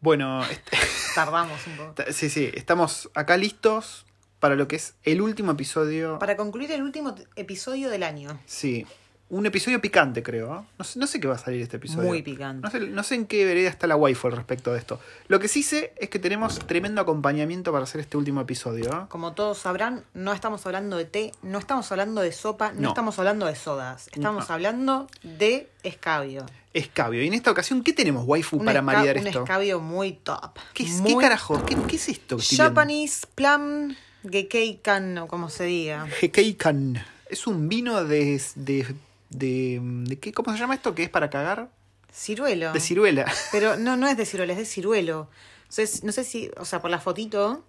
Bueno, Tardamos un poco. sí, sí, estamos acá listos para lo que es el último episodio. Para concluir el último episodio del año. Sí, un episodio picante, creo. ¿eh? No sé, no sé qué va a salir este episodio. Muy picante. No sé, no sé en qué vereda está la waifu al respecto de esto. Lo que sí sé es que tenemos tremendo acompañamiento para hacer este último episodio. ¿eh? Como todos sabrán, no estamos hablando de té, no estamos hablando de sopa, no, No. estamos hablando de sodas. Estamos No. hablando de escabio. Escabio. Y en esta ocasión, ¿qué tenemos, waifu, Un para maridar un esto? escabio muy top. ¿Qué, es- Muy qué carajo? ¿Qué, qué es esto? que? Japanese Plum Gekeikan, o como se diga. Hekeikan. Es un vino de, de, de, de qué, ¿Cómo se llama esto? ¿Que es para cagar? Ciruelo. De ciruela. Pero no, no es de ciruelo, es de ciruelo. Entonces, no sé si, o sea, por la fotito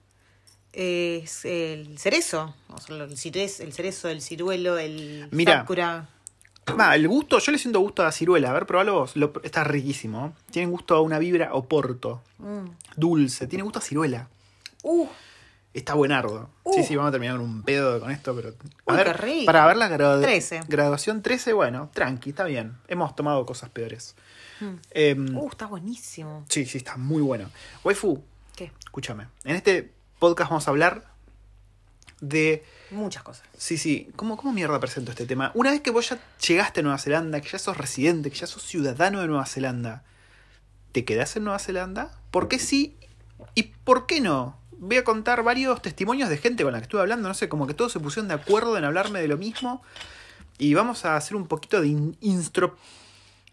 eh, es el cerezo. O sea, el, cerezo, el cerezo, el ciruelo, el Mira. sakura. El gusto, yo le siento gusto a ciruela. A ver, probalo vos. Lo- está riquísimo. Tiene gusto a una vibra oporto. Mm. Dulce. Tiene gusto a ciruela. Uh, Está buenardo. Uh. Sí, sí, vamos a terminar con un pedo con esto, pero. A Uy, ver, qué rico. para ver la gradu- 13. graduación 13, bueno, tranqui, está bien. Hemos tomado cosas peores. Mm. Em, uh, está buenísimo. Sí, sí, está muy bueno. Waifu, ¿Qué? escúchame. En este podcast vamos a hablar de. Muchas cosas. Sí, sí. ¿Cómo, ¿Cómo mierda presento este tema? Una vez que vos ya llegaste a Nueva Zelanda, que ya sos residente, que ya sos ciudadano de Nueva Zelanda, ¿te quedás en Nueva Zelanda? ¿Por qué sí y por qué no? Voy a contar varios testimonios de gente con la que estuve hablando, no sé, como que todos se pusieron de acuerdo en hablarme de lo mismo. Y vamos a hacer un poquito de in- instro-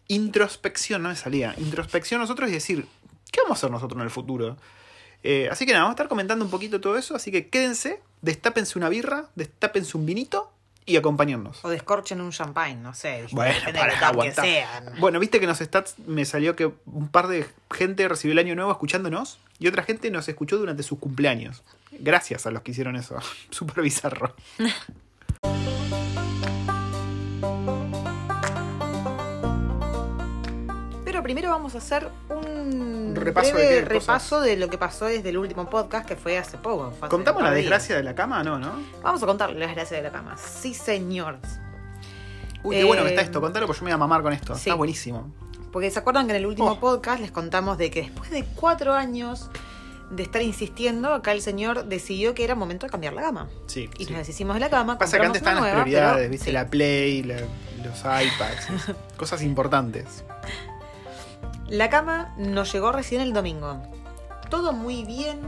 introspección, no me salía. Introspección nosotros y decir, ¿qué vamos a hacer nosotros en el futuro? Eh, así que nada, vamos a estar comentando un poquito todo eso, así que quédense, destápense una birra, destápense un vinito y acompañarnos. O descorchen un champagne, no sé. Bueno, para que sean. Bueno, viste que en los stats me salió que un par de gente recibió el año nuevo escuchándonos y otra gente nos escuchó durante sus cumpleaños. Gracias a los que hicieron eso. Súper bizarro. Pero primero vamos a hacer un Repaso de breve cosas. repaso de lo que pasó desde el último podcast que fue hace poco. fue hace ¿Contamos la de días. desgracia de la cama? No, ¿no? Vamos a contar la desgracia de la cama. Sí, señor. Uy, qué bueno que está Eh, esto. Contalo porque yo me voy a mamar con esto. sí. Está buenísimo. Porque se acuerdan que en el último Oh. podcast les contamos de que después de cuatro años de estar insistiendo, acá el señor decidió que era momento de cambiar la cama. Sí. Y sí. nos deshicimos de la cama. Pasa que antes estaban las prioridades, pero- ¿viste? sí. La Play, la- los iPads, cosas importantes. La cama nos llegó recién el domingo. Todo muy bien,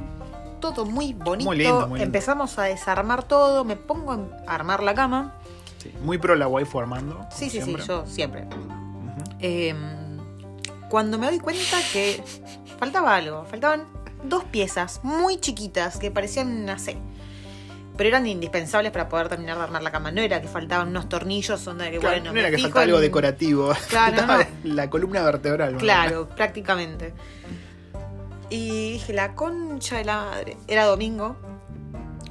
todo muy bonito. Muy lindo, muy lindo. Empezamos a desarmar todo, me pongo a armar la cama. Sí. Muy pro la waifu Armando. Sí, sí, siempre. sí, yo siempre. Eh, cuando me doy cuenta que faltaba algo, faltaban dos piezas muy chiquitas que parecían una C. Pero eran indispensables para poder terminar de armar la cama. No era que faltaban unos tornillos, onda de que Claro, bueno. no era que faltaba algo decorativo. Claro, Faltaba no. la columna vertebral. Claro, prácticamente. Y dije, la concha de la madre. Era domingo.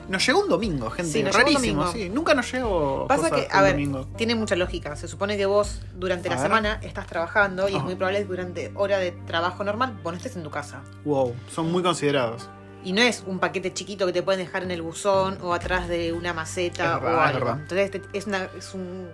Nos llegó un domingo, gente. Sí, nos llegó un Rarísimo, domingo. sí. Nunca nos llegó. Pasa que, a ver, domingo. tiene mucha lógica. Se supone que vos durante A la ver. semana estás trabajando y es muy probable que durante hora de trabajo normal vos no estés en tu casa. Wow, son muy considerados. Y no es un paquete chiquito que te pueden dejar en el buzón o atrás de una maceta Es o es algo. verdad. Entonces te- es, una- es un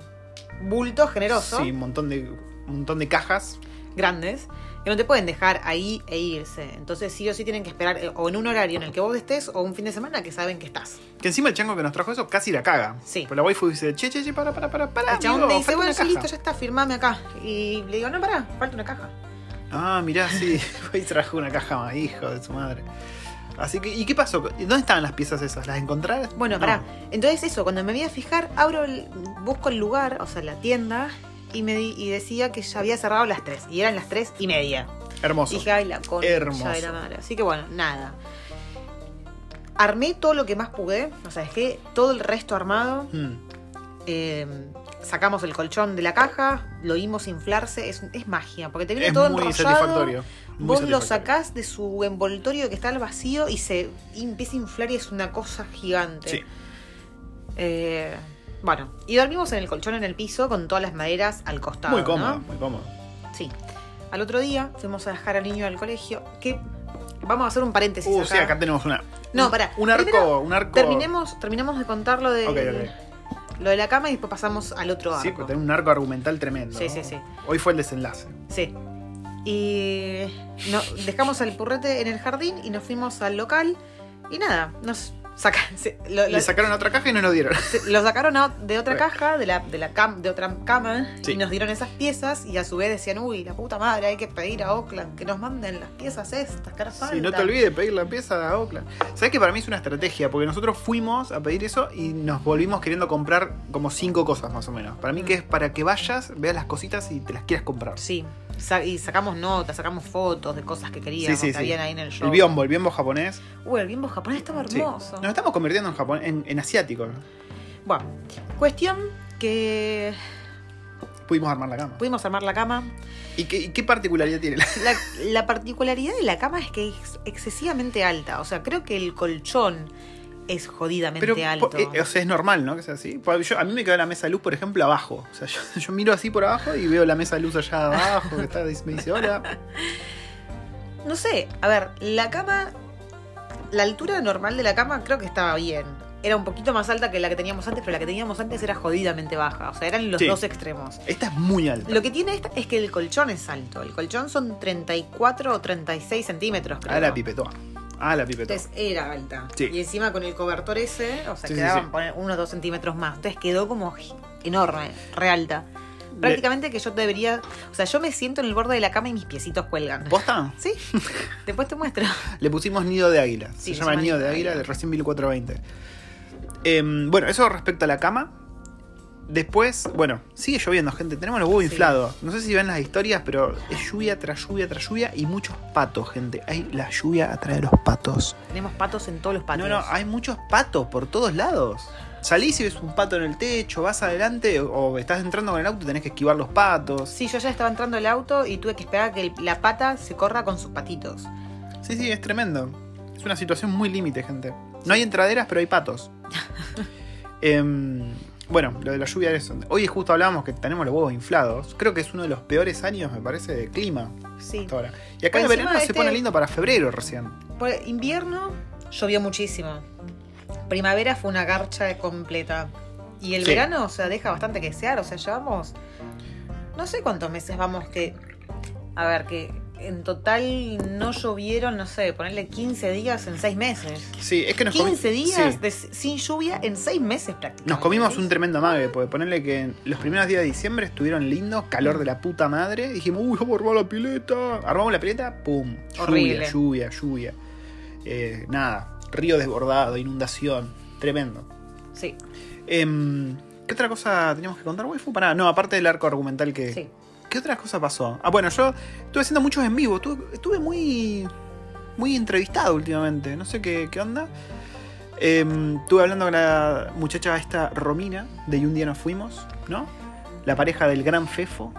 bulto generoso, Sí, un montón de, un montón de cajas. grandes, que no te pueden dejar ahí e irse. Entonces sí o sí tienen que esperar eh, o en un horario en el que vos estés o un fin de semana que saben que estás. Que encima el chango que nos trajo eso casi la caga. Sí. Pero la waifu dice, che, che, che, para, para, para, para. El chabón me dice, bueno, sí, caja". listo, ya está, firmame acá. Y le digo, no, pará, falta una caja. Ah, mirá, sí. Fue y trajo una caja más, hijo de su madre. Así que, ¿y qué pasó? ¿Dónde estaban las piezas esas? ¿Las encontraron? Bueno, No. pará. Entonces eso, cuando me voy a fijar, abro el, busco el lugar, o sea, la tienda, y me di- y decía que ya había cerrado las 3. Y eran las 3 y media. Hermoso. Dije, ay, la concha Hermoso. de la madre. Así que bueno, nada. Armé todo lo que más pude. O sea, dejé todo el resto armado. Mm. Eh, sacamos el colchón de la caja, lo vimos inflarse. Es, es magia, porque te viene Es todo muy enrollado. satisfactorio. Muy Vos lo sacás de su envoltorio que está al vacío y se y empieza a inflar y es una cosa gigante. Sí. Eh, bueno, y dormimos en el colchón en el piso con todas las maderas al costado. Muy cómodo, ¿no? muy cómodo. Sí. Al otro día fuimos a dejar al niño al colegio. Que vamos a hacer un paréntesis. Uh, acá. sí, acá tenemos una. No, pará. Un arco, Primero, un arco. Terminemos, terminamos de contar lo de, lo de la cama y después pasamos al otro Sí, arco. porque tiene un arco argumental tremendo. Sí, ¿no? sí, sí. Hoy fue el desenlace. Sí. Y no, dejamos al purrete en el jardín y nos fuimos al local. Y nada, nos saca, se- lo, lo- Le sacaron otra caja y no nos dieron. se- lo sacaron a- de otra caja, de la, de la cam- de otra cama, Sí. y nos dieron esas piezas. Y a su vez decían, uy, la puta madre, hay que pedir a Oakland que nos manden las piezas estas, que ahora Sí, faltan". no te olvides de pedir la pieza a Oakland. ¿Sabes que para mí es una estrategia? Porque nosotros fuimos a pedir eso y nos volvimos queriendo comprar como cinco cosas más o menos. Para mí que es para que vayas, veas las cositas y te las quieras comprar. Sí, y sacamos notas, sacamos fotos de cosas que queríamos, Sí, sí, que habían ahí en el show. El biombo, el biombo japonés. Uy, el bimbo japonés estaba hermoso. Nos estamos convirtiendo en, japon en, en asiático. Bueno, cuestión que Pudimos armar la cama. pudimos armar la cama. ¿Y qué, y qué particularidad tiene la La, la particularidad de la cama es que es excesivamente alta. O sea, creo que el colchón es jodidamente Pero, alto. eh, o sea, es normal, ¿no? Que sea así. Yo- a mí me queda la mesa de luz, por ejemplo, abajo. O sea, yo, yo miro así por abajo y veo la mesa de luz allá abajo, que está, me dice hola. No sé, a ver, la cama. La altura normal de la cama creo que estaba bien. Era un poquito más alta que la que teníamos antes, pero la que teníamos antes era jodidamente baja. O sea, eran los Sí. dos extremos. Esta es muy alta. Lo que tiene esta es que el colchón es alto. El colchón son 34 o 36 centímetros, creo. Ah, la pipetoa. Ah, la pipetoa. Entonces era alta. Sí. Y encima con el cobertor ese, o sea, Sí, quedaban sí. poner uno o dos centímetros más. Entonces quedó como enorme, re alta. Prácticamente que yo debería. O sea, yo me siento en el borde de la cama y mis piecitos cuelgan. ¿Posta? Sí, después te muestro. Le pusimos nido de águila. Sí, se llama nido de águila, de recién 1420. Em, bueno, eso respecto a la cama. Después, bueno, sigue lloviendo, gente. Tenemos los huevos Sí. inflados. No sé si ven las historias, pero es lluvia tras lluvia tras lluvia y muchos patos, gente. Hay la lluvia atrae los patos. Tenemos patos en todos los patios. No, no, hay muchos patos por todos lados. Salís y ves un pato en el techo, vas adelante o estás entrando con el auto y tenés que esquivar los patos. Sí, yo ya estaba entrando al auto y tuve que esperar a que el- la pata se corra con sus patitos. Sí, sí, es tremendo. Es una situación muy límite, gente. No hay entraderas, pero hay patos. Em, bueno, lo de la lluvia es. Hoy justo hablábamos que tenemos los huevos inflados. Creo que es uno de los peores años, me parece, de clima Sí. hasta ahora. Y acá el verano se este- pone lindo para febrero recién. Por invierno llovió muchísimo. Primavera fue una garcha completa. Y el Sí. verano, o sea, deja bastante que desear. O sea, llevamos. No sé cuántos meses vamos que. A ver, que en total no llovieron, no sé, ponerle 15 días en 6 meses. Sí, es que nos, comi- 15 días sí. de- sin lluvia en 6 meses prácticamente. nos comimos un tremendo mague, porque ponerle que los primeros días de diciembre estuvieron lindos, calor de la puta madre. Dijimos, uy, vamos a armar la pileta. Armamos la pileta, pum. Horrible. Lluvia, lluvia, lluvia. Eh, nada, río desbordado, inundación. Tremendo. Sí, Em, ¿Qué otra cosa teníamos que contar, waifu? Para, no, aparte del arco argumental que. sí. ¿Qué otra cosa pasó? Ah, bueno, yo estuve haciendo muchos en vivo. Estuve, muy. Muy entrevistado últimamente. No sé qué, qué onda. Em, estuve hablando con la muchacha esta Romina, de Y un día nos fuimos, ¿no? La pareja del gran Fefo.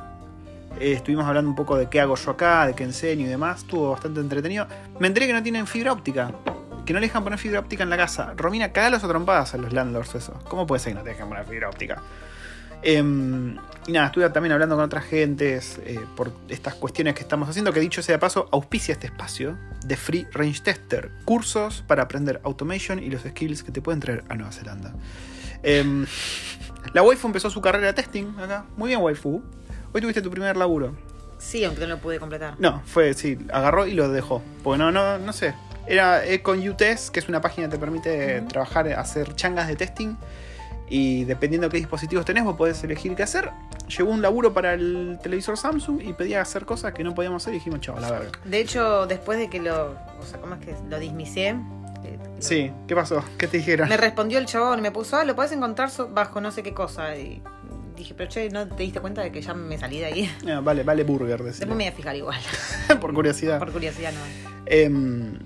Eh, estuvimos hablando un poco de qué hago yo acá, de qué enseño y demás. Estuvo bastante entretenido. Me enteré que no tienen fibra óptica. Que no le dejan poner fibra óptica en la casa. Romina, cagalos a trompadas a los landlords eso. ¿Cómo puede ser que no te dejan poner fibra óptica? Em, y nada, estuve también hablando con otras gentes eh, por estas cuestiones que estamos haciendo, que dicho sea de paso, auspicia este espacio de Free Range Tester, cursos para aprender automation y los skills que te pueden traer a Nueva Zelanda. Em, la waifu empezó su carrera de testing acá. Muy bien, waifu. Hoy tuviste tu primer laburo. Sí, aunque no lo pude completar. No, fue, sí, agarró y lo dejó. Porque no, no, no sé. Era eh, con UTest, que es una página que te permite trabajar, hacer changas de testing. Y dependiendo de qué dispositivos tenés, vos podés elegir qué hacer. Llegó un laburo para el televisor Samsung y pedía hacer cosas que no podíamos hacer y dijimos, chao, la verga. De hecho, después de que lo. O sea, ¿cómo es que lo dismisié? eh, Sí, ¿qué pasó? ¿Qué te dijeron? Me respondió el chabón y me puso, ah, lo podés encontrar bajo no sé qué cosa. Y dije, pero che, ¿no te diste cuenta de que ya me salí de ahí? Ah, vale, vale burger. Después me voy a fijar igual, por curiosidad. por curiosidad no. Em,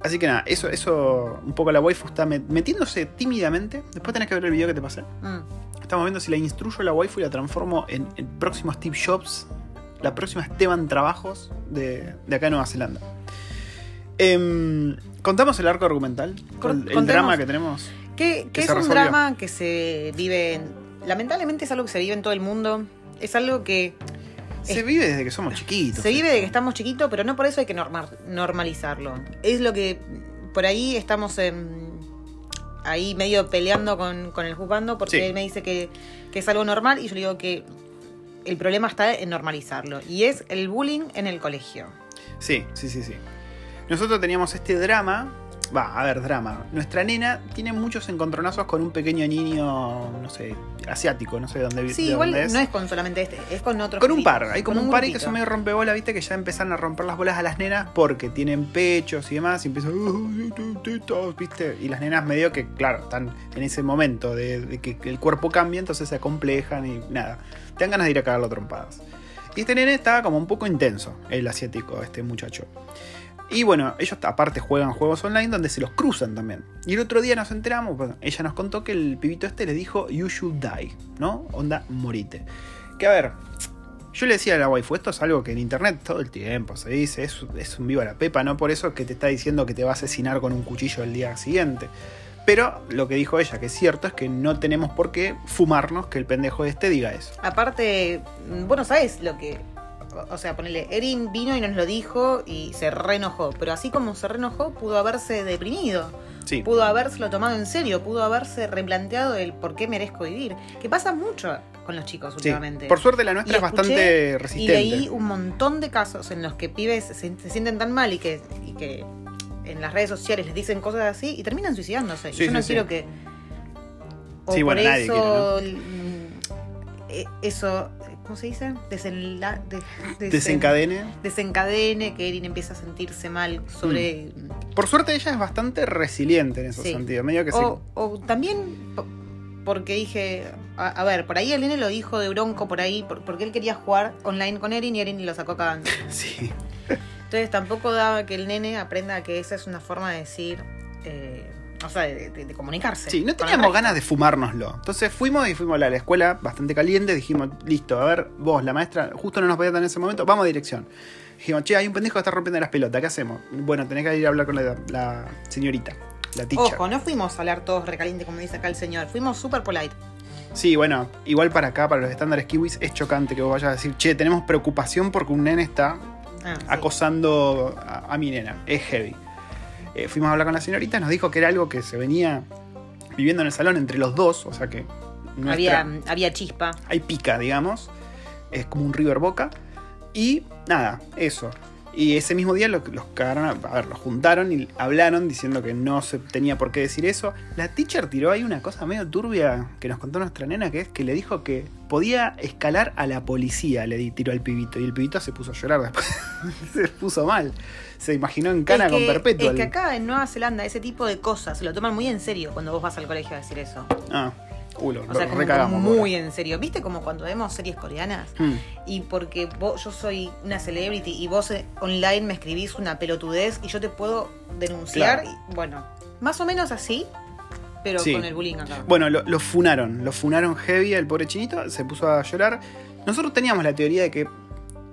así que nada, eso, eso, un poco la waifu está met- metiéndose tímidamente. Después tenés que ver el video que te pasé. Mm. Estamos viendo si la instruyo a la waifu y la transformo en el próximo Steve Jobs, la próxima Esteban Trabajos de, de acá en Nueva Zelanda. Em, contamos el arco argumental, Con- el, drama que tenemos. Que, es un resolvió. drama que se vive en... Lamentablemente es algo que se vive en todo el mundo. Es algo que Se Es- vive desde que somos chiquitos. se vive de que estamos chiquitos, pero no por eso hay que norma- normalizarlo. Es lo que por ahí estamos en- ahí medio peleando con, con el juzgando porque Sí. él me dice que, que es algo normal y yo le digo que el problema está en normalizarlo. Y es el bullying en el colegio. Sí, sí, sí, sí. Nosotros teníamos este drama. Va, a ver, drama. Nuestra nena tiene muchos encontronazos con un pequeño niño, no sé, asiático, no sé de dónde vi- Sí, igual dónde es. no es con solamente este, es con otros. Con un par, hay como un par y que son medio rompebolas, viste, que ya empezaron a romper las bolas a las nenas porque tienen pechos y demás, y empiezan, viste, y las nenas medio que, claro, están en ese momento de, de que el cuerpo cambia, entonces se acomplejan y nada, te dan ganas de ir a cagarlo trompadas. Y este nene estaba como un poco intenso, el asiático, este muchacho. Y bueno, ellos aparte juegan juegos online donde se los cruzan también. Y el otro día nos enteramos, ella nos contó que el pibito este le dijo, You should die, ¿no? Onda, morite. Que a ver, yo le decía a la waifu, esto es algo que en internet todo el tiempo se dice, es, es un viva la pepa, no por eso que te está diciendo que te va a asesinar con un cuchillo el día siguiente. Pero lo que dijo ella, que es cierto, es que no tenemos por qué fumarnos que el pendejo este diga eso. Aparte, vos no sabés lo que. O sea, ponele, Erin vino y nos lo dijo y se reenojó. Pero así como se reenojó, pudo haberse deprimido. Sí. Pudo habérselo tomado en serio. Pudo haberse replanteado el por qué merezco vivir. Que pasa mucho con los chicos Sí. últimamente. Por suerte la nuestra Y es bastante escuché Y resistente. leí un montón de casos en los que pibes se, se sienten tan mal y que, y que en las redes sociales les dicen cosas así y terminan suicidándose. Sí, y yo no quiero que. O Sí, bueno, por nadie eso. mm, Eso, ¿cómo se dice? Desenla, de- desen- Desencadene. desencadene, que Erin empieza a sentirse mal sobre. Por suerte ella es bastante resiliente en ese Sí. sentido. Medio que O, o también po- porque dije, a, a ver, por ahí el nene lo dijo de bronco por ahí, por- porque él quería jugar online con Erin y Erin lo sacó cagando. sí. Sí. Entonces tampoco daba que el nene aprenda que esa es una forma de decir, eh, o sea, de, de- de comunicarse. Sí, no teníamos ganas de fumárnoslo. Entonces fuimos y fuimos a la escuela bastante caliente. Dijimos, listo, a ver, vos, la maestra, justo no nos podía dar en ese momento, vamos a dirección. Dijimos, che, hay un pendejo que está rompiendo las pelotas, ¿qué hacemos? Bueno, tenés que ir a hablar con la, la señorita, la teacher. Ojo, no fuimos a hablar todos recaliente como dice acá el señor, fuimos super polite. Sí, bueno, igual para acá, para los estándares kiwis, es chocante que vos vayas a decir, che, tenemos preocupación porque un nene está Ah, sí. acosando a, a mi nena. Es heavy. Eh, fuimos a hablar con la señorita, nos dijo que era algo que se venía viviendo en el salón entre los dos, o sea que nuestra- había, había chispa. hay pica, digamos. Es como un river boca. Y nada, eso. Y ese mismo día lo- los cagaron, a, ver, los juntaron y hablaron diciendo que no se tenía por qué decir eso. La teacher tiró ahí una cosa medio turbia que nos contó nuestra nena, que es que le dijo que podía escalar a la policía, le tiró al pibito. Y el pibito se puso a llorar después. se puso mal. Se imaginó en cana es que, con perpetua. Es que acá en Nueva Zelanda ese tipo de cosas se lo toman muy en serio cuando vos vas al colegio a decir eso. Ah, culo, O lo sea, como muy en serio. ¿Viste como cuando vemos series coreanas? Hmm. Y porque vos, yo soy una celebrity y vos eh, online me escribís una pelotudez y yo te puedo denunciar. Claro. y, bueno, más o menos así, pero Sí. con el bullying acá. Bueno, lo, lo funaron, lo funaron heavy el pobre chinito, se puso a llorar. Nosotros teníamos la teoría de que.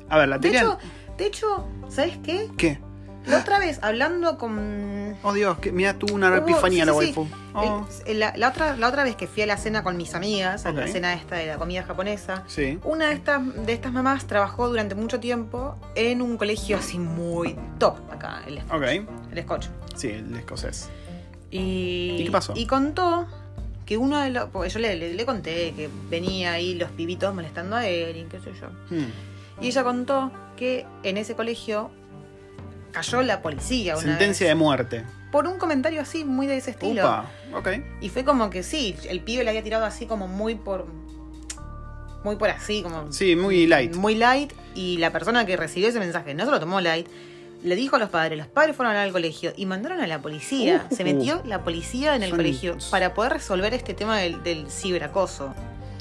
A ver, la de teoría. hecho, de hecho, ¿sabes qué? ¿Qué? La otra vez, hablando con... Oh Dios, que mira, tuvo una Hubo- epifanía sí, la sí, waifu. Oh, el- la, la otra, la otra vez que fui a la cena con mis amigas, a la cena esta de la comida japonesa, sí. una de estas, de estas mamás trabajó durante mucho tiempo en un colegio así muy top acá, el, Ok. el Scotch. Sí, el escocés. Y, ¿Y qué pasó? Y contó que uno de los. Porque yo le, le- le conté que venía ahí los pibitos molestando a Erin, qué sé yo. Hmm. Y ella contó que en ese colegio cayó la policía una Sentencia de muerte. por un comentario así muy de ese estilo. Upa. Ok. Y fue como que sí, el pibe le había tirado así como muy por. Muy por así, como. Sí, muy light. Muy light. Y la persona que recibió ese mensaje no se lo tomó light. Le dijo a los padres, los padres fueron al colegio y mandaron a la policía. Uh, se metió la policía en el son- colegio para poder resolver este tema del, del ciberacoso.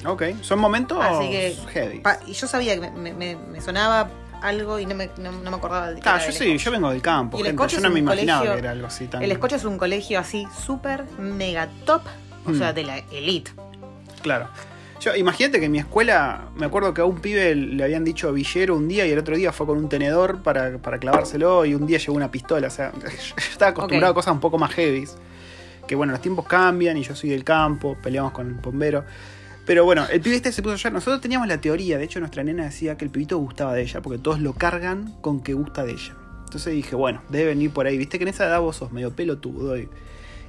Ok. Son momentos Así que- heavy. Pa- y yo sabía que me, me- me- me sonaba algo y no me, no, no me acordaba de Claro, yo sí, yo vengo del campo, gente. Yo no me imaginaba colegio- que era algo así tan. El Scotch es un colegio así súper mega top, o Mm. sea, de la elite. Claro. Yo, imagínate que en mi escuela, me acuerdo que a un pibe le habían dicho villero un día y el otro día fue con un tenedor para, para clavárselo y un día llevó una pistola. O sea, yo estaba acostumbrado a cosas un poco más heavy. Que bueno, los tiempos cambian y yo soy del campo, peleamos con el bombero. Pero bueno, el pibe este se puso a llorar. Nosotros teníamos la teoría, de hecho nuestra nena decía que el pibito gustaba de ella, porque todos lo cargan con que gusta de ella. Entonces dije, bueno, debe venir por ahí. Viste que en esa edad vos sos medio pelotudo. Y,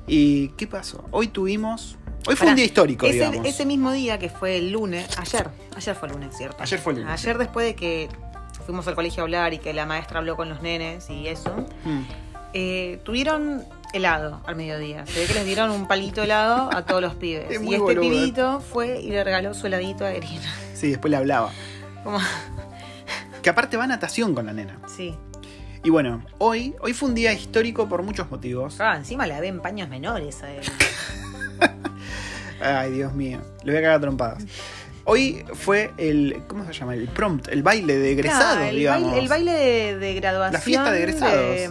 ¿Y qué pasó? Hoy tuvimos Hoy fue un día histórico, ese, digamos. ese mismo día que fue el lunes, ayer, ayer fue el lunes, ¿cierto? Ayer fue el lunes, Ayer después de que fuimos al colegio a hablar y que la maestra habló con los nenes y eso, Mm. eh, tuvieron helado al mediodía. Se ve que les dieron un palito helado a todos los pibes. Es y este boludo, pibito fue y le regaló su heladito a Irina. Sí, después le hablaba. Como, Que aparte va a natación con la nena. sí. Y bueno, hoy, hoy fue un día histórico por muchos motivos. Ah, encima la ven paños menores a él. Ay, Dios mío. Le voy a cagar a trompadas. Hoy fue el. ¿Cómo se llama? El prompt, el baile de egresados, Claro, el, digamos. baile, el baile de, de graduación. La fiesta de egresados. De,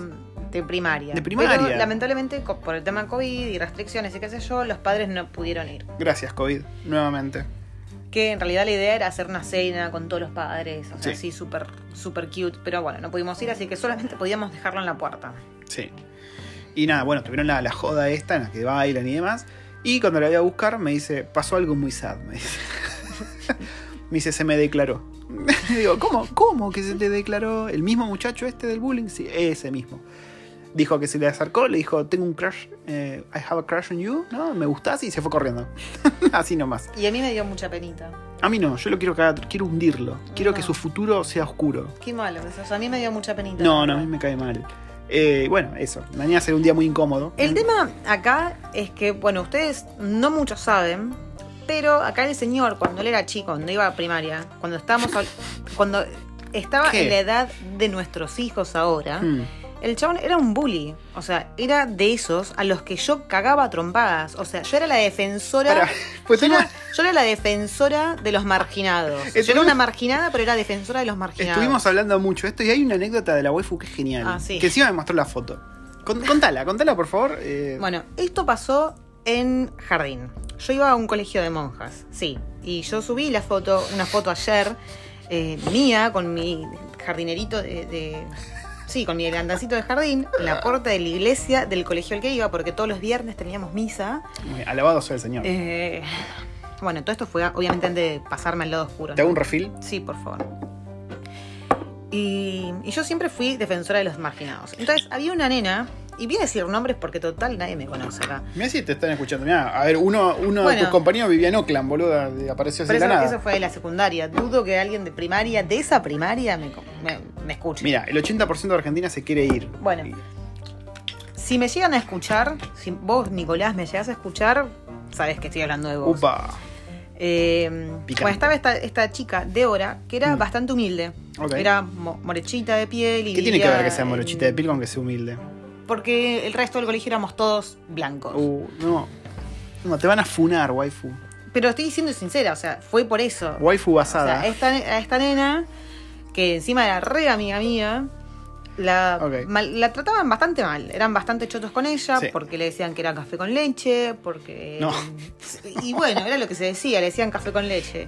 de primaria. De primaria. Pero lamentablemente, por el tema COVID y restricciones y qué sé yo, los padres no pudieron ir. Gracias, COVID, nuevamente. Que en realidad la idea era hacer una cena con todos los padres, o sea, Sí. así súper súper cute. Pero bueno, no pudimos ir, así que solamente podíamos dejarlo en la puerta. Sí. Y nada, bueno, tuvieron la, la joda esta en la que bailan y demás. Y cuando la voy a buscar, me dice, pasó algo muy sad, me dice. me dice, se me declaró. Digo, ¿cómo? ¿Cómo que se te declaró el mismo muchacho este del bullying? Sí, ese mismo. Dijo que se le acercó, le dijo, tengo un crush, eh, I have a crush on you, ¿no? Me gustás y se fue corriendo. Así nomás. Y a mí me dio mucha penita. A mí no, yo lo quiero cagar, quiero hundirlo. Quiero No. que su futuro sea oscuro. Qué malo eso. O sea, a mí me dio mucha penita. No, no, a mí me cae mal. Eh, bueno, eso. Mañana será un día muy incómodo. El tema acá es que, bueno, ustedes no muchos saben, pero acá el señor, cuando él era chico, cuando iba a primaria, cuando estábamos, cuando estaba ¿Qué? en la edad de nuestros hijos ahora, Hmm. El chabón era un bully. O sea, era de esos a los que yo cagaba a trompadas. O sea, yo era la defensora. Pues yo, tengo- era, yo era la defensora de los marginados. Yo era una marginada, pero era defensora de los marginados. Estuvimos hablando mucho de esto y hay una anécdota de la waifu que es genial. Ah, sí. Que encima me mostró la foto. Con- contala, contala por favor. eh, Bueno, esto pasó en jardín. Yo iba a un colegio de monjas, sí. Y yo subí la foto, una foto ayer, eh, mía, con mi jardinerito de, de- Sí, con mi andancito de jardín, en la puerta de la iglesia del colegio al que iba, porque todos los viernes teníamos misa. muy alabado sea el señor. Eh, bueno, todo esto fue obviamente antes de pasarme al lado oscuro. ¿Te hago un refill? Sí, por favor. Y, y yo siempre fui defensora de los marginados. Entonces, había una nena, y voy a decir nombres porque total nadie me conoce acá. Mira si te están escuchando. Mirá, a ver, uno, uno de tus compañeros vivía en Oakland, boluda. Apareció así de la eso, nada. eso fue de la secundaria. Dudo que alguien de primaria, de esa primaria, me, me, me escuche. Mira, el 80% de Argentina se quiere ir. Bueno. Y- Si me llegan a escuchar, si vos, Nicolás, me llegas a escuchar, sabes que estoy hablando de vos. Upa. Eh, bueno, estaba esta, esta chica, Débora, que era Mm. bastante humilde. Ok. Era mo- morechita de piel y ¿Qué tiene que ver que sea morochita en- de piel con que sea humilde? Porque el resto del colegio éramos todos blancos. Uh, no. No, te van a funar, waifu. Pero estoy siendo sincera, o sea, fue por eso. Waifu O basada. sea, esta, a esta nena, que encima era re amiga mía, la, mal- la trataban bastante mal. Eran bastante chotos con ella, Sí. porque le decían que era café con leche, porque... No. Y bueno, era lo que se decía, le decían café con leche.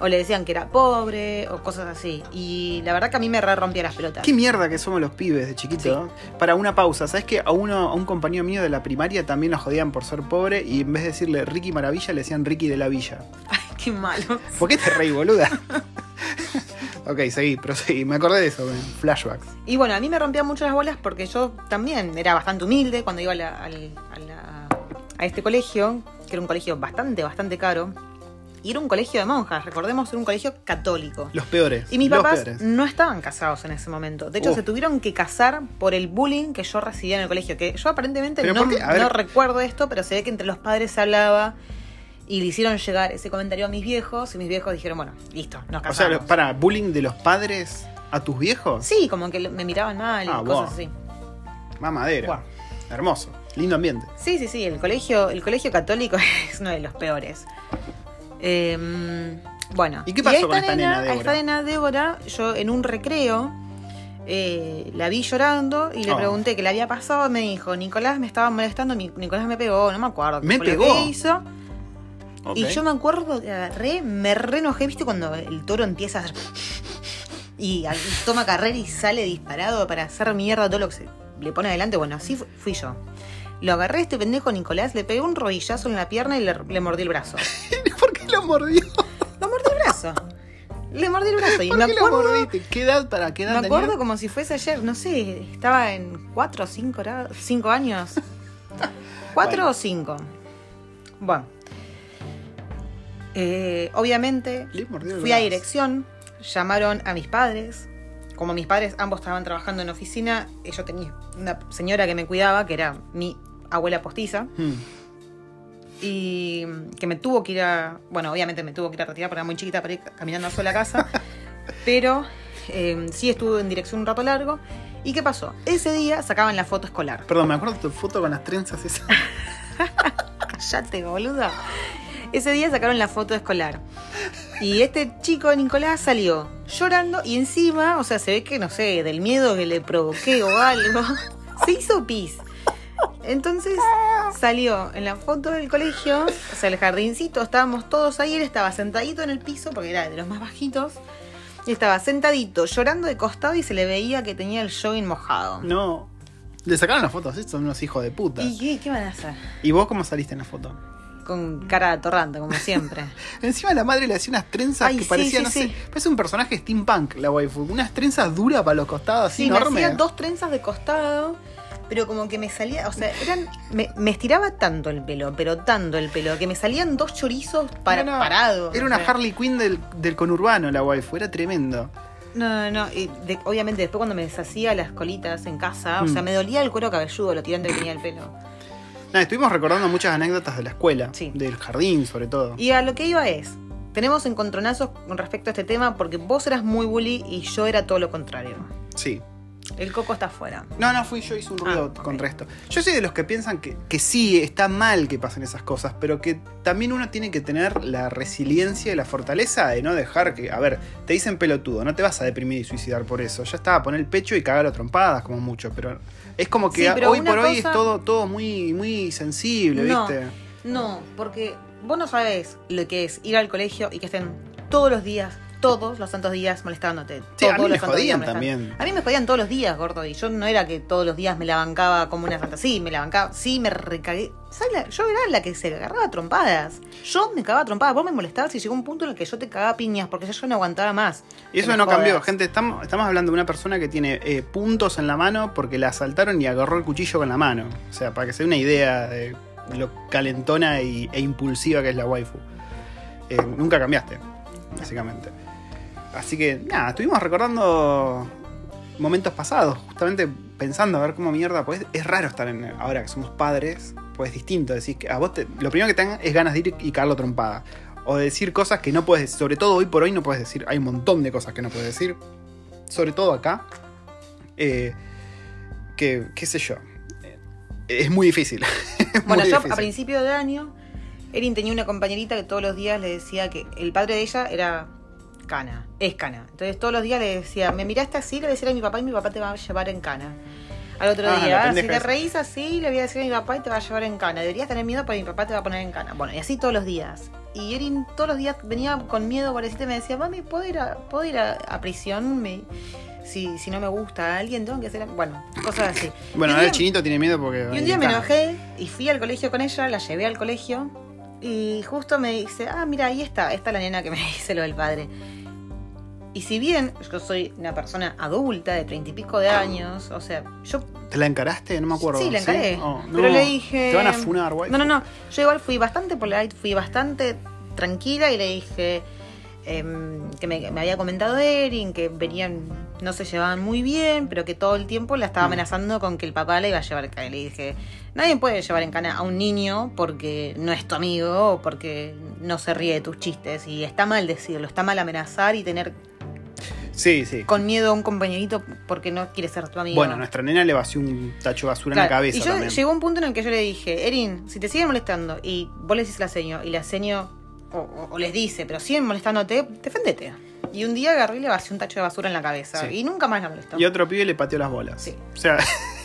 O le decían que era pobre, o cosas así. Y la verdad que a mí me re rompía las pelotas. Qué mierda que somos los pibes de chiquito. Para una pausa, ¿sabes que a uno, a un compañero mío de la primaria también lo jodían por ser pobre y en vez de decirle Ricky Maravilla le decían Ricky de la Villa? Ay, qué malo. ¿Por qué te reí, boluda? ok, seguí, proseguí. Me acordé de eso, flashbacks. Y bueno, a mí me rompían mucho las bolas porque yo también era bastante humilde cuando iba a, la- al- a la- a este colegio, que era un colegio bastante, bastante caro. Y era un colegio de monjas, recordemos, era un colegio católico. Los peores. Y mis papás no estaban casados en ese momento. De hecho, se tuvieron que casar por el bullying que yo recibía en el colegio. Que yo aparentemente Pero no, no recuerdo esto, pero se ve que entre los padres se hablaba y le hicieron llegar ese comentario a mis viejos. Y mis viejos dijeron, bueno, listo, nos O casamos. sea, para, bullying de los padres a tus viejos. Sí, como que me miraban mal y Ah, cosas así. Mamadera. Buah. Hermoso. Lindo ambiente. Sí, sí, sí, el colegio, el colegio católico es uno de los peores. Eh, bueno, ¿Y qué pasó a con esta nena, A Débora? esta nena Débora, yo en un recreo eh, la vi llorando y le Oh. pregunté qué le había pasado. Me dijo, Nicolás me estaba molestando, Nicolás me pegó, no me acuerdo. qué ¿Me lo pegó? que hizo. Y yo me acuerdo que agarré, me re enojé, ¿viste? Cuando el toro empieza a hacer... Y toma carrera y sale disparado para hacer mierda todo lo que se le pone adelante. Bueno, así fu- fui yo. Lo agarré a este pendejo Nicolás, le pegué un rodillazo en la pierna y le, le mordí el brazo. ¿Por qué lo mordió? Lo mordí el brazo. Le mordí el brazo. Y ¿Por me qué lo mordiste? ¿Qué edad para qué edad me acuerdo tenía? como si fuese ayer, no sé, estaba en 4 o 5 años. 4 Bueno. o 5. Bueno. Eh, obviamente, fui a dirección, llamaron a mis padres. Como mis padres ambos estaban trabajando en oficina, yo tenía una señora que me cuidaba, que era mi abuela postiza, Hmm. y que me tuvo que ir a. Bueno, obviamente me tuvo que ir a retirar porque era muy chiquita para ir caminando sola a casa, pero eh, sí estuve en dirección un rato largo. ¿Y qué pasó? Ese día sacaban la foto escolar. Perdón, me acuerdo de tu foto con las trenzas esas. Cállate, boluda. Ese día sacaron la foto escolar. Y este chico, Nicolás, salió llorando y encima, o sea, se ve que, no sé, del miedo que le provoqué o algo, se hizo pis. Entonces salió en la foto del colegio, o sea, el jardincito, estábamos todos ahí, él estaba sentadito en el piso, porque era de los más bajitos, y estaba sentadito, llorando de costado y se le veía que tenía el jogging mojado. No. Le sacaron las fotos, estos son unos hijos de puta. ¿Y qué, qué van a hacer? ¿Y vos cómo saliste en la foto? Con cara de como siempre. Encima la madre le hacía unas trenzas Ay, que sí, parecían, sí, no sí. sé, parece un personaje steampunk la waifu. Unas trenzas duras para los costados, así Sí, me enormes. hacía dos trenzas de costado, pero como que me salía, o sea, eran, me, me estiraba tanto el pelo, pero tanto el pelo, que me salían dos chorizos para, No, no, parados. Era una sea. Harley Quinn del, del conurbano la waifu, era tremendo. No, no, no. y de- obviamente después cuando me deshacía las colitas en casa, o Mm. sea, me dolía el cuero cabelludo, lo tirante que tenía el pelo. Nada, estuvimos recordando muchas anécdotas de la escuela, Sí. del jardín sobre todo. Y a lo que iba es, tenemos encontronazos con respecto a este tema porque vos eras muy bully y yo era todo lo contrario. Sí. El coco está afuera. No, no, fui yo, hice un ruido Ah, ok. con resto. Yo soy de los que piensan que, que sí, está mal que pasen esas cosas, pero que también uno tiene que tener la resiliencia y la fortaleza de no dejar que. A ver, te dicen pelotudo, no te vas a deprimir y suicidar por eso. Ya está, poner el pecho y cagar a trompadas como mucho, pero es como que Sí, hoy por hoy es todo, todo muy, muy sensible, No. ¿viste? No, porque vos no sabés lo que es ir al colegio y que estén todos los días, todos los santos días molestándote. Sí, a todos mí me los días jodían también. A mí me jodían todos los días, gordo, y yo no era que todos los días me la bancaba como una santa. Sí, me la bancaba, sí, me recagué. ¿Sabes la- Yo era la que se agarraba a trompadas. Yo me cagaba a trompadas. Vos me molestabas y llegó un punto en el que yo te cagaba a piñas porque ya yo no aguantaba más. Y eso me no cambió, gente. Estamos, estamos hablando de una persona que tiene eh, puntos en la mano porque la asaltaron y agarró el cuchillo con la mano. O sea, para que se dé una idea de lo calentona y- e impulsiva que es la waifu. Eh, nunca cambiaste, básicamente. Así que, nada, estuvimos recordando momentos pasados, justamente pensando a ver cómo mierda, pues es raro estar en. Ahora que somos padres, pues es distinto. Decís que a vos te- lo primero que te dan es ganas de ir y cagarlo trompada. O de decir cosas que no puedes decir. Sobre todo hoy por hoy no puedes decir. Hay un montón de cosas que no puedes decir. Sobre todo acá. Eh, que, qué sé yo. Eh, Es muy difícil. Es Bueno, muy yo difícil. a principio de año, Erin tenía una compañerita que todos los días le decía que el padre de ella era cana, es cana. Entonces todos los días le decía, me miraste así, le voy a decir a mi papá y mi papá te va a llevar en cana. Al otro Ah, día, "Ah, si te reís así, le voy a decir a mi papá y te va a llevar en cana. Deberías tener miedo porque mi papá te va a poner en cana. Bueno, y así todos los días. Y Erin todos los días venía con miedo, pobrecita, y me decía, mami, ¿puedo ir a, ¿puedo ir a, a prisión? Me- si, si no me gusta a alguien, tengo que hacer... Bueno, cosas así. Bueno, ahora el chinito tiene miedo porque. y un día me enojé y fui al colegio con ella, la llevé al colegio y justo me dice, ah, mira, ahí está, esta es la nena que me dice lo del padre. Y si bien yo soy una persona adulta de treinta y pico de años, o sea, yo ¿Te la encaraste? No me acuerdo. sí la encaré, Oh, pero le dije... Te van a funar, güey. No, no, no, yo igual fui bastante polite, fui bastante tranquila y le dije em, que me, me había comentado Erin, que venían, no se llevaban muy bien, pero que todo el tiempo la estaba Mm. amenazando con que el papá le iba a llevar en cana. Y le dije, nadie puede llevar en cana a un niño porque no es tu amigo o porque no se ríe de tus chistes. Y está mal decirlo, está mal amenazar y tener Sí, sí. con miedo a un compañerito porque no quiere ser tu amigo. Bueno, nuestra nena le vació un tacho de basura en la cabeza Y yo también. llegó un punto en el que yo le dije, Erin, si te siguen molestando y vos le decís la seño y la seño o, o- o les dice, pero siguen molestándote, defendete. Y un día agarré y le vacié un tacho de basura en la cabeza Sí. y nunca más la molestó. Y otro pibe le pateó las bolas. Sí. O sea,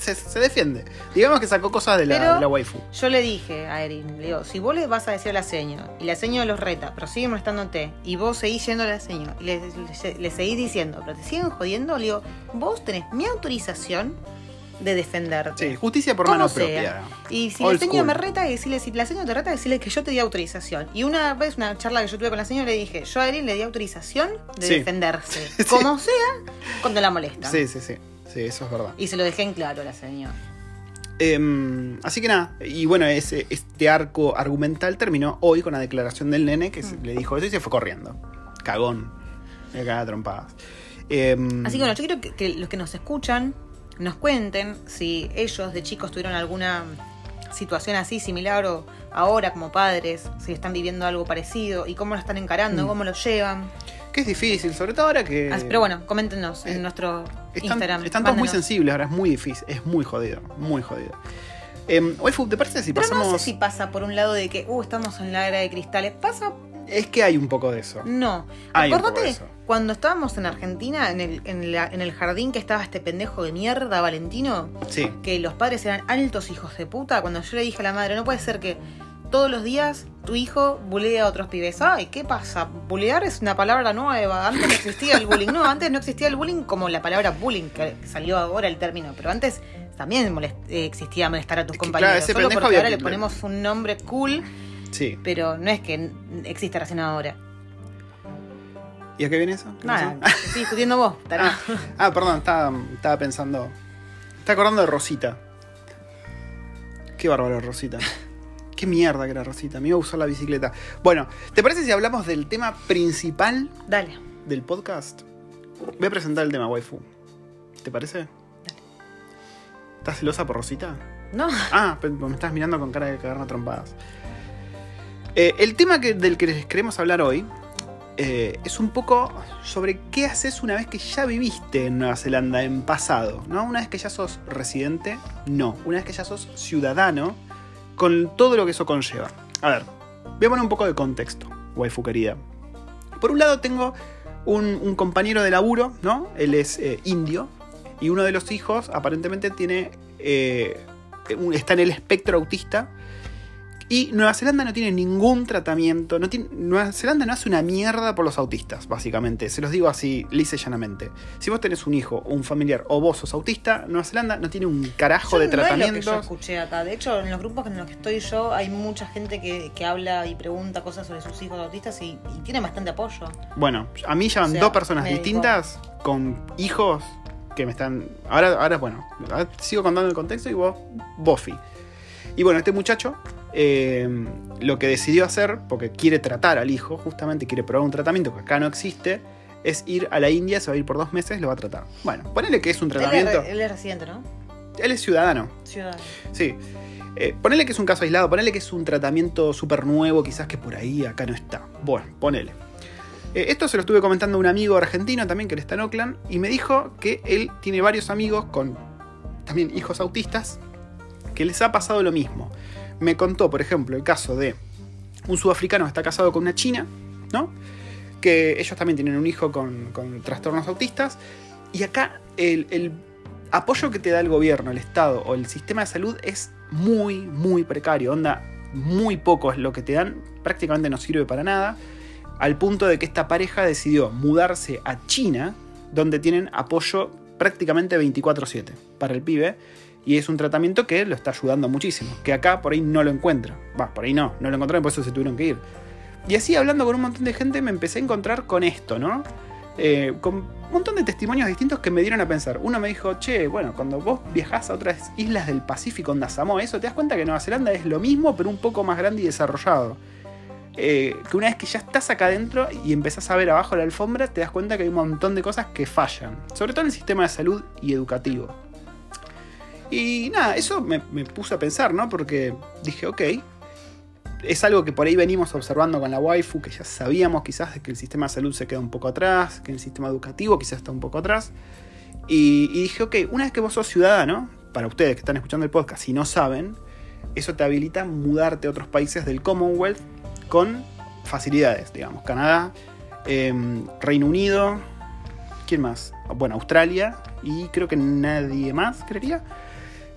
se, se defiende. Digamos que sacó cosas de la, de la waifu. Yo le dije a Erin, le digo, si vos le vas a decir a la seño y la seño los reta, pero sigue molestándote y vos seguís yendo a la seño y le, le- le seguís diciendo, pero te siguen jodiendo, le digo, vos tenés mi autorización de defenderte. Sí, justicia por mano sea. propia. Y si Old la señora me reta, decirle, si la señora te reta, decirle que yo te di autorización. Y una vez, una charla que yo tuve con la señora, le dije, yo a Erin le di autorización de Sí. defenderse. Sí. Como sea, cuando la molesta. Sí, sí, sí. Sí, eso es verdad. Y se lo dejé en claro a la señora. Em, así que nada, y bueno, ese, este arco argumental terminó hoy con la declaración del nene que Mm. le dijo eso y se fue corriendo. Cagón. Me cagaba trompadas. Em, Así que bueno, yo quiero que, que los que nos escuchan nos cuenten si ellos de chicos tuvieron alguna situación así similar o ahora como padres, si están viviendo algo parecido y cómo lo están encarando, Mm. cómo lo llevan. Que es difícil, sobre todo ahora que. Pero bueno, coméntenos eh, en nuestro Están, Instagram. están todos muy sensibles, ahora es muy difícil, es muy jodido, muy jodido. Eh, Waifu, ¿te parece si Pero pasamos.? no sé si pasa por un lado de que, uh, estamos en la era de cristales. Pasa, Es que hay un poco de eso. no. Hay un poco Acordate de eso. cuando estábamos en Argentina, en el, en, la- en el jardín que estaba este pendejo de mierda, Valentino, Sí. que los padres eran altos hijos de puta. Cuando yo le dije a la madre, no puede ser que todos los días tu hijo bulea a otros pibes. Ay, ¿qué pasa? Bulear es una palabra nueva. Antes no existía el bullying. No, antes no existía el bullying como la palabra bullying, que salió ahora el término. Pero antes también molest- eh, existía molestar a tus Es que, compañeros. claro, Solo porque ahora le ponemos un nombre cool, Sí. pero no es que exista recién ahora. ¿Y a qué viene eso? ¿Qué Nada, pasó? estoy discutiendo vos. Ah, ah, perdón, estaba, estaba pensando. Estaba acordando de Rosita. Qué bárbaro, Rosita. Qué mierda que era Rosita. Me iba a usar la bicicleta. Bueno, ¿te parece si hablamos del tema principal Dale. del podcast? Voy a presentar el tema, waifu. ¿Te parece? ¿Estás celosa por Rosita? No, Ah, pero me estás mirando con cara de cagarme trompadas. Eh, el tema que- del que les queremos hablar hoy eh, es un poco sobre qué haces una vez que ya viviste en Nueva Zelanda en pasado, ¿no? Una vez que ya sos residente, no. Una vez que ya sos ciudadano, con todo lo que eso conlleva. A ver, voy a poner un poco de contexto, waifu querida. Por un lado tengo un, compañero de laburo, ¿no? Él es eh, indio y uno de los hijos aparentemente tiene eh, está en el espectro autista. Y Nueva Zelanda no tiene ningún tratamiento. No tiene, Nueva Zelanda no hace una mierda por los autistas, básicamente. Se los digo así, lisa y llanamente. Si vos tenés un hijo un familiar o vos sos autista, Nueva Zelanda no tiene un carajo Yo de no es lo que yo escuché acá. De hecho, en los grupos en los que estoy yo hay mucha gente que, que habla y pregunta cosas sobre sus hijos autistas y, y tiene bastante apoyo. Bueno, a mí ya van O sea, dos personas distintas con hijos que me están. Ahora, ahora bueno, ahora sigo contando el contexto y vos, Buffy. Y bueno, este muchacho eh, lo que decidió hacer, porque quiere tratar al hijo, justamente quiere probar un tratamiento que acá no existe, es ir a la India, se va a ir por dos meses, lo va a tratar. Bueno, ponele que es un Él es, tratamiento. él es residente, ¿no? Él es ciudadano, Ciudadano. Sí. Eh, ponele que es un caso aislado, ponele que es un tratamiento súper nuevo, quizás que por ahí acá no está. Bueno, ponele. Eh, esto se lo estuve comentando a un amigo argentino también que él está en Oakland y me dijo que él tiene varios amigos con también hijos autistas que les ha pasado lo mismo. Me contó, por ejemplo, el caso de un sudafricano que está casado con una china, ¿no? Que ellos también tienen un hijo con, trastornos autistas. Y acá el, el apoyo que te da el gobierno, el Estado o el sistema de salud es muy, muy precario. Onda, muy poco es lo que te dan, prácticamente no sirve para nada. Al punto de que esta pareja decidió mudarse a China, donde tienen apoyo prácticamente 24/7 para el pibe. Y es un tratamiento que lo está ayudando muchísimo. Que acá por ahí no lo encuentra. Va, por ahí no, no lo encontraron, por eso se tuvieron que ir. Y así hablando con un montón de gente me empecé a encontrar con esto, ¿no? Eh, con un montón de testimonios distintos que me dieron a pensar. Uno me dijo, che, bueno, cuando vos viajás a otras islas del Pacífico, en Samoa, eso, te das cuenta que Nueva Zelanda es lo mismo, pero un poco más grande y desarrollado. Eh, que una vez que ya estás acá adentro y empezás a ver abajo la alfombra, te das cuenta que hay un montón de cosas que fallan. Sobre todo en el sistema de salud y educativo. Y nada, eso me, me puso a pensar, ¿no? Porque dije, ok, es algo que por ahí venimos observando con la waifu, que ya sabíamos quizás que el sistema de salud se queda un poco atrás, que el sistema educativo quizás está un poco atrás. Y, y dije, ok, una vez que vos sos ciudadano, para ustedes que están escuchando el podcast, si no saben, eso te habilita mudarte a otros países del Commonwealth con facilidades, digamos, Canadá, em, Reino Unido, ¿quién más? Bueno, Australia y creo que nadie más, creería.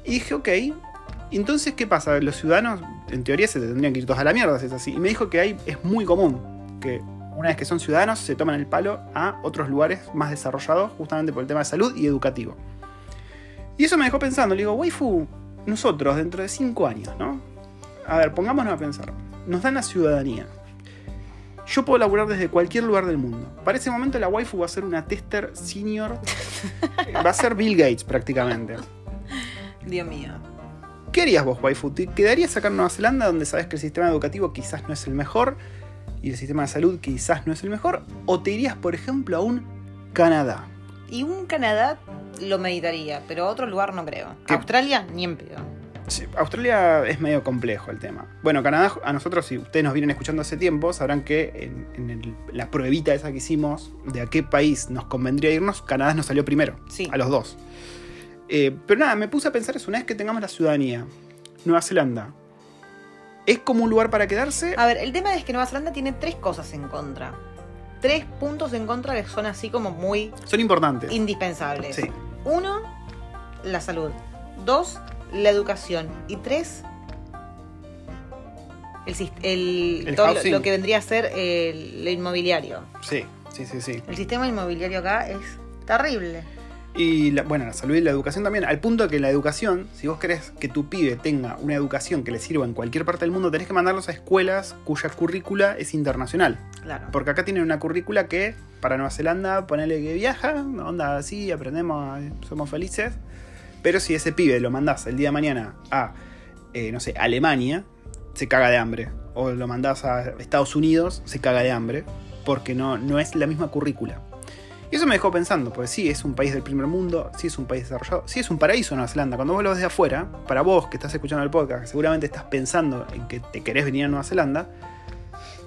Y dije, ok, entonces, ¿qué pasa? Los ciudadanos, en teoría, se tendrían que ir todos a la mierda, si es así. Y me dijo que hay, es muy común que una vez que son ciudadanos se toman el palo a otros lugares más desarrollados, justamente por el tema de salud y educativo. Y eso me dejó pensando, le digo, waifu, nosotros dentro de 5 años, ¿no? A ver, pongámonos a pensar. Nos dan la ciudadanía. Yo puedo laburar desde cualquier lugar del mundo. Para ese momento la waifu va a ser una tester senior. va a ser Bill Gates prácticamente. Dios mío. ¿Qué harías vos, waifu? ¿Te quedarías acá en Nueva Zelanda donde sabes que el sistema educativo quizás no es el mejor y el sistema de salud quizás no es el mejor? ¿O te irías, por ejemplo, a un Canadá? Y un Canadá lo meditaría, pero otro lugar no creo. ¿Qué? Australia, ni en pedo. Sí, Australia es medio complejo el tema. Bueno, Canadá, a nosotros, si ustedes nos vienen escuchando hace tiempo, sabrán que en, en el- la pruebita esa que hicimos de a qué país nos convendría irnos, Canadá nos salió primero. Sí. A los dos. Eh, pero nada, me puse a pensar eso una vez que tengamos la ciudadanía. Nueva Zelanda. ¿Es como un lugar para quedarse? A ver, el tema es que Nueva Zelanda tiene tres cosas en contra. Tres puntos en contra que son así como muy Son importantes. indispensables. Sí. Uno, la salud. Dos, la educación. Y tres, el, el- El todo lo, que vendría a ser el, el inmobiliario. Sí, sí, sí, sí. El sistema inmobiliario acá es terrible. Y la- bueno, la salud y la educación también. Al punto que la educación, si vos querés que tu pibe tenga una educación que le sirva en cualquier parte del mundo, tenés que mandarlos a escuelas cuya currícula es internacional. Claro. Porque acá tienen una currícula que para Nueva Zelanda, ponele que viaja, onda así, aprendemos, somos felices. Pero si ese pibe lo mandás el día de mañana a, eh, no sé, Alemania, se caga de hambre. O lo mandás a Estados Unidos, se caga de hambre. Porque no, no es la misma currícula. Y eso me dejó pensando, porque sí, es un país del primer mundo, sí es un país desarrollado, sí es un paraíso Nueva Zelanda. Cuando vos lo ves de afuera, para vos que estás escuchando el podcast, seguramente estás pensando en que te querés venir a Nueva Zelanda,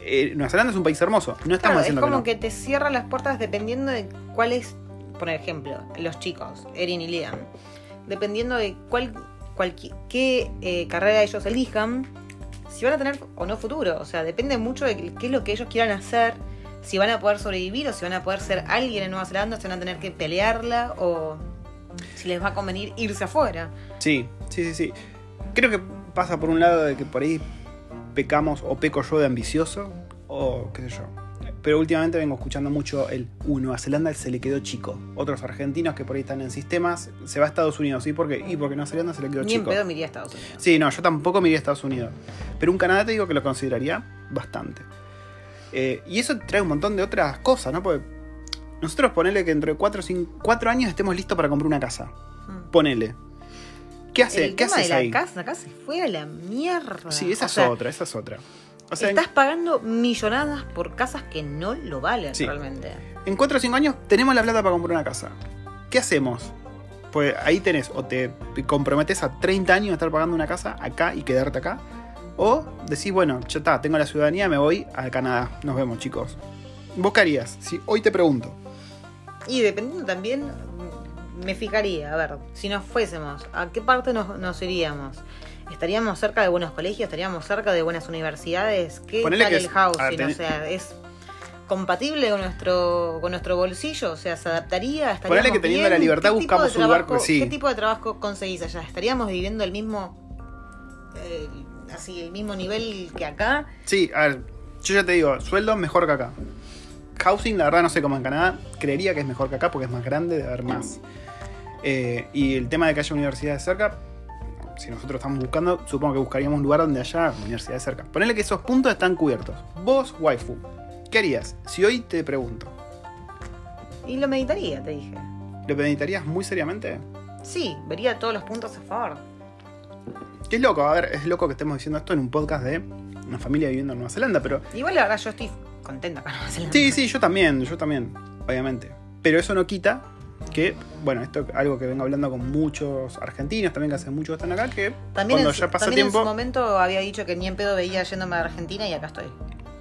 eh, Nueva Zelanda es un país hermoso. No estamos Claro, es como que, que, te cierra las puertas dependiendo de cuál es, por ejemplo, los chicos, Erin y Liam. Dependiendo de cuál, cuál- qué eh, carrera ellos elijan, si van a tener o no futuro. O sea, depende mucho de qué es lo que ellos quieran hacer, si van a poder sobrevivir o si van a poder ser alguien en Nueva Zelanda, si van a tener que pelearla o si les va a convenir irse afuera. Sí, sí, sí, sí. Creo que pasa por un lado de que por ahí pecamos o peco yo de ambicioso o qué sé yo. Pero últimamente vengo escuchando mucho el uh, Nueva Zelanda se le quedó chico. Otros argentinos que por ahí están en sistemas, se va a Estados Unidos. ¿Y por qué? Y porque Nueva Zelanda se le quedó Ni en chico. pedo me iría a Estados Unidos. Sí, no, yo tampoco me iría a Estados Unidos. Pero un Canadá te digo que lo consideraría bastante. Eh, y eso trae un montón de otras cosas, ¿no? Porque nosotros ponele que dentro de 4 cuatro años estemos listos para comprar una casa. Mm. Ponele. ¿Qué, hace, El ¿qué tema haces de la ahí? casa, acá se fue a la mierda. Sí, esa O es sea, otra, esa es otra. O sea, Estás pagando millonadas por casas que no lo valen Sí. realmente. en 4 o 5 años tenemos la plata para comprar una casa. ¿Qué hacemos? Pues ahí tenés, o te te comprometes a 30 años de estar pagando una casa acá y quedarte acá. O decís, bueno, ya está, tengo la ciudadanía, me voy a Canadá. Nos vemos, chicos. ¿Vos qué harías? Si hoy te pregunto. Y dependiendo también, me fijaría, a ver, si nos fuésemos, ¿a qué parte nos, nos iríamos? ¿Estaríamos cerca de buenos colegios? ¿Estaríamos cerca de buenas universidades? ¿Qué Ponele tal que el es- housing? a ver, tenés- O sea, ¿es compatible con nuestro, con nuestro bolsillo? O sea, ¿se adaptaría? ¿Estaríamos Ponele que teniendo bien? la libertad ¿Qué tipo buscamos un lugar trabajo- que sí. ¿Qué tipo de trabajo conseguís allá? ¿Estaríamos viviendo el mismo... eh, así, el mismo nivel que acá? Sí, a ver, yo ya te digo, sueldo mejor que acá. Housing, la verdad no sé cómo en Canadá. Creería que es mejor que acá porque es más grande, de haber más. Eh, y el tema de que haya universidades cerca, si nosotros estamos buscando, supongo que buscaríamos un lugar donde haya universidades cerca. Ponele que esos puntos están cubiertos. Vos, waifu, ¿qué harías? Si hoy te pregunto, Y lo meditaría, te dije. ¿lo meditarías muy seriamente? Sí, vería todos los puntos a favor. Que es loco, a ver, es loco que estemos diciendo esto en un podcast de una familia viviendo en Nueva Zelanda, pero Igual la verdad yo estoy contenta con Nueva Zelanda. Sí, sí, yo también, yo también, obviamente. Pero eso no quita que, bueno, esto es algo que vengo hablando con muchos argentinos también que hace mucho que están acá, que También, cuando en, ya pasa también en tiempo, su momento había dicho que ni en pedo veía yéndome a Argentina y acá estoy.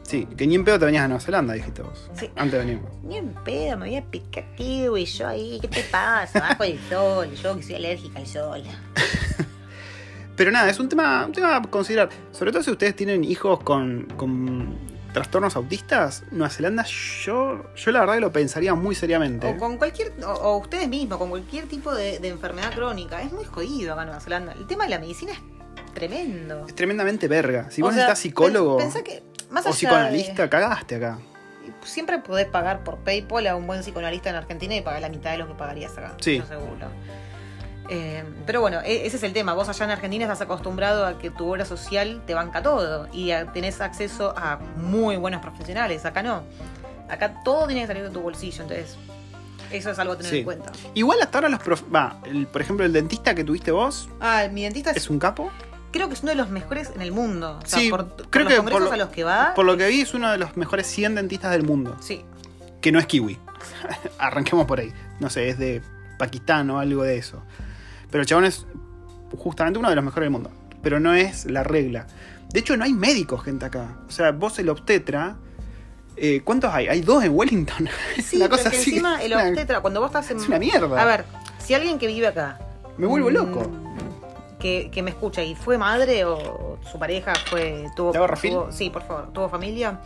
sí, que ni en pedo te venías a Nueva Zelanda, dijiste vos. Sí. Antes venimos. Ni en pedo, me voy a picar y yo ahí, ¿qué te pasa? Bajo el sol, yo que soy alérgica al sol. Pero nada, es un tema, un tema a considerar. Sobre todo si ustedes tienen hijos con, con trastornos autistas, Nueva Zelanda, yo, yo la verdad que lo pensaría muy seriamente. O con cualquier, o, o ustedes mismos, con cualquier tipo de, de enfermedad crónica. Es muy jodido acá en Nueva Zelanda. El tema de la medicina es tremendo. Es tremendamente verga. Si O vos sea, necesitas psicólogo que más o psicoanalista, de- cagaste acá. Siempre podés pagar por PayPal a un buen psicoanalista en Argentina y pagar la mitad de lo que pagarías acá. Sí. Seguro. Eh, pero bueno, e- ese es el tema. Vos allá en Argentina estás acostumbrado a que tu obra social te banca todo y a- tenés acceso a muy buenos profesionales. Acá no. Acá todo tiene que salir de tu bolsillo. Entonces, Eso es algo a tener Sí. en cuenta. Igual hasta ahora los prof... Va, el- por ejemplo, el dentista que tuviste vos Ah, mi dentista es, es un capo. creo que es uno de los mejores en el mundo. O sea, Sí, por, por creo los que congresos por lo- a los que va. Por lo que vi, es uno de los mejores 100 dentistas del mundo. Sí. Que no es kiwi. Arranquemos por ahí. No sé, es de Pakistán o algo de eso. Pero el chabón es justamente uno de los mejores del mundo. Pero no es la regla. De hecho, no hay médicos, gente, acá. O sea, vos el obstetra. eh, ¿Cuántos hay? Hay dos en Wellington. Sí, una pero cosa es que así. encima el una- obstetra, cuando vos estás en. Es una mierda. A ver, si alguien que vive acá. Me vuelvo mm, loco. Que, que me escucha y fue madre o su pareja fue. Tuvo, ¿Te hago tuvo- sí, por favor, tuvo familia.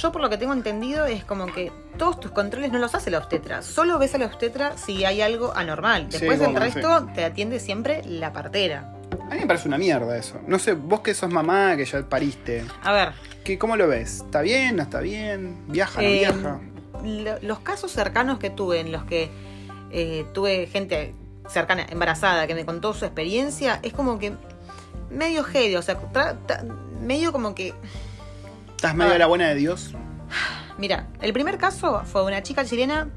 Yo, por lo que tengo entendido, es como que todos tus controles no los hace la obstetra. Solo ves a la obstetra si hay algo anormal. Sí, Después, el bueno, resto te atiende siempre la partera. A mí me parece una mierda eso. No sé, vos que sos mamá, que ya pariste. A ver, ¿qué, ¿Cómo lo ves? ¿Está bien? ¿No está bien? ¿Viaja? ¿No Eh, viaja? lo- los casos cercanos que tuve, en los que eh, tuve gente cercana, embarazada, que me contó su experiencia, es como que medio heavy, o sea, medio como que. ¿Estás medio a la buena de Dios? Mira, el primer caso fue una chica chilena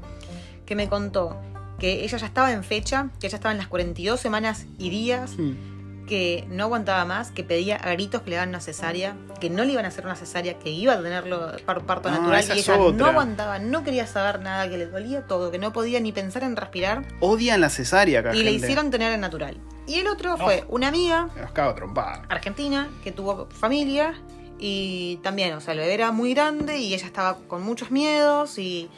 que me contó que ella ya estaba en fecha, que ella estaba en las 42 semanas y días, Hmm. que no aguantaba más, que pedía a gritos que le hagan una cesárea, que no le iban a hacer una cesárea, que iba a tenerlo par- parto Ah, natural y ella no aguantaba, no quería saber nada, que le dolía todo, que no podía ni pensar en respirar Odian la cesárea acá, y le hicieron tener el natural. Y el otro fue una amiga Nos cago trompada. argentina que tuvo familia y también, o sea, el bebé era muy grande y ella estaba con muchos miedos y,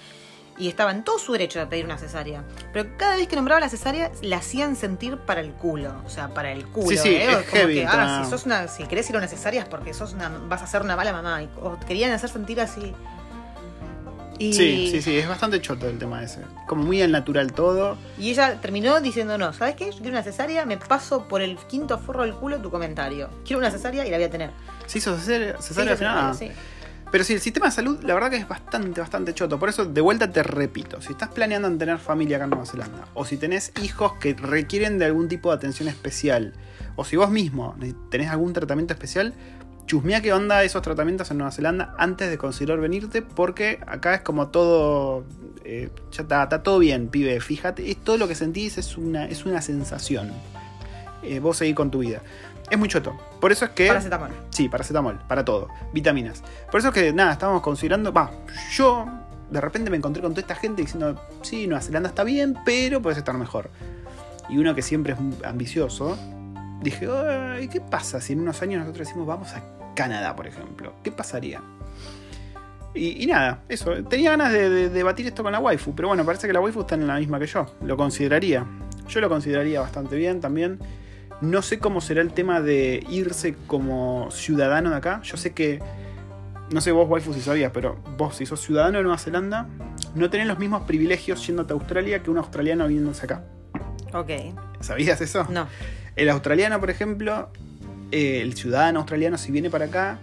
y estaba en todo su derecho de pedir una cesárea. Pero cada vez que nombraba la cesárea, la hacían sentir para el culo, o sea, para el culo. Sí, sí, ¿eh? es Como heavy, que, ah, si, sos una, si querés ir a una cesárea es porque sos una, vas a ser una mala mamá. Y, o querían hacer sentir así. Y, Sí, sí, sí, es bastante choto el tema ese. Como muy al natural todo. Y ella terminó diciendo, no, ¿sabes qué? Yo quiero una cesárea, me paso por el quinto forro del culo tu comentario. Quiero una cesárea y la voy a tener. ¿Se hizo cesárea, Sí, cesárea al final? Sí. Pero sí, el sistema de salud, la verdad que es bastante, bastante choto. Por eso, de vuelta te repito, si estás planeando en tener familia acá en Nueva Zelanda, o si tenés hijos que requieren de algún tipo de atención especial, o si vos mismo tenés algún tratamiento especial, chusmea qué onda esos tratamientos en Nueva Zelanda antes de considerar venirte, porque acá es como todo. eh, ya está, está todo bien, pibe. Fíjate, es todo lo que sentís es una, es una sensación. Eh, vos seguís con tu vida. Es muy choto. Por eso es que. Paracetamol. Sí, paracetamol, para todo, vitaminas. Por eso es que, nada, estábamos considerando, va, yo de repente me encontré con toda esta gente diciendo, sí, Nueva Zelanda está bien, pero puedes estar mejor. Y uno que siempre es ambicioso, dije, "Ay, ¿qué pasa si en unos años nosotros decimos, vamos a Canadá, por ejemplo? ¿Qué pasaría? Y, y nada, eso, tenía ganas de, de debatir esto con la waifu, pero bueno, parece que la waifu está en la misma que yo, lo consideraría. Yo lo consideraría bastante bien también. No sé cómo será el tema de irse como ciudadano de acá. Yo sé que. No sé vos, waifu, si sabías, pero vos, si sos ciudadano de Nueva Zelanda, no tenés los mismos privilegios yéndote a Australia que un australiano viniéndose acá. Ok. ¿Sabías eso? No. El australiano, por ejemplo, eh, el ciudadano australiano, si viene para acá,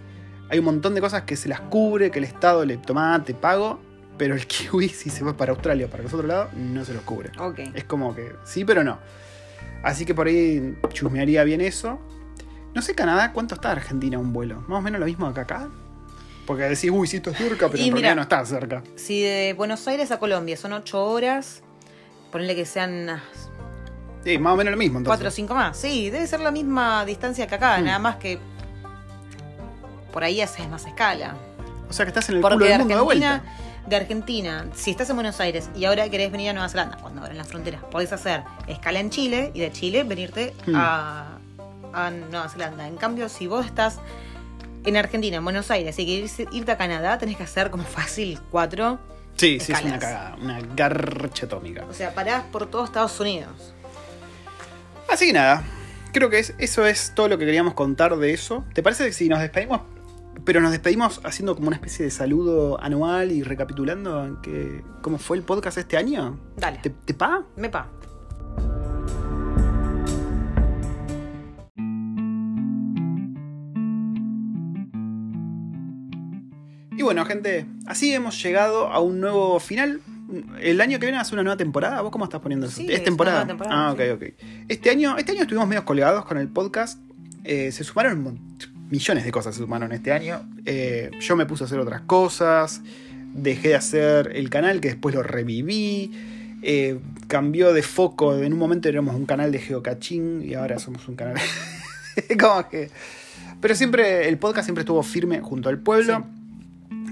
hay un montón de cosas que se las cubre, que el Estado le toma, te pago, pero el kiwi, si se va para Australia o para los otros lados, no se los cubre. Es como que sí, pero no. Así que por ahí chusmearía bien eso. No sé, Canadá, ¿cuánto está Argentina un vuelo? Más o menos lo mismo que acá. Porque decís, uy, sí, esto es cerca, pero Y en mira, realidad no está cerca. Si de Buenos Aires a Colombia son 8 horas, ponle que sean Sí, más o menos lo mismo. Entonces. 4 o 5 más. Sí, debe ser la misma distancia que acá, Mm. nada más que por ahí haces más escala. O sea que estás en el Porque culo del mundo de Argentina, vuelta. de Argentina, si estás en Buenos Aires y ahora querés venir a Nueva Zelanda, cuando abren las fronteras, podés hacer escala en Chile y de Chile venirte Hmm. a, a Nueva Zelanda. En cambio, si vos estás en Argentina, en Buenos Aires, y querés irte a Canadá, tenés que hacer como fácil cuatro. Sí, sí, es una cagada, una garcha atómica. O sea, parás por todo Estados Unidos. Así que nada, creo que es, eso es todo lo que queríamos contar de eso. ¿Te parece que si nos despedimos, pero nos despedimos haciendo como una especie de saludo anual y recapitulando en que, cómo fue el podcast este año? Dale. ¿Te, te pa? Me pa. Y bueno, gente, así hemos llegado a un nuevo final. El año que viene hace una nueva temporada. ¿Vos cómo estás poniendo eso? Sí, ¿Es temporada? una nueva temporada, ah, ok, ok. Este año, este año estuvimos medio colgados con el podcast. Eh, se sumaron millones de cosas, se sumaron este año. Eh, yo me puse a hacer otras cosas. Dejé de hacer el canal, que después lo reviví. eh, cambió de foco. En un momento éramos un canal de geocaching y ahora somos un canal. como que. Pero siempre, el podcast siempre estuvo firme junto al pueblo.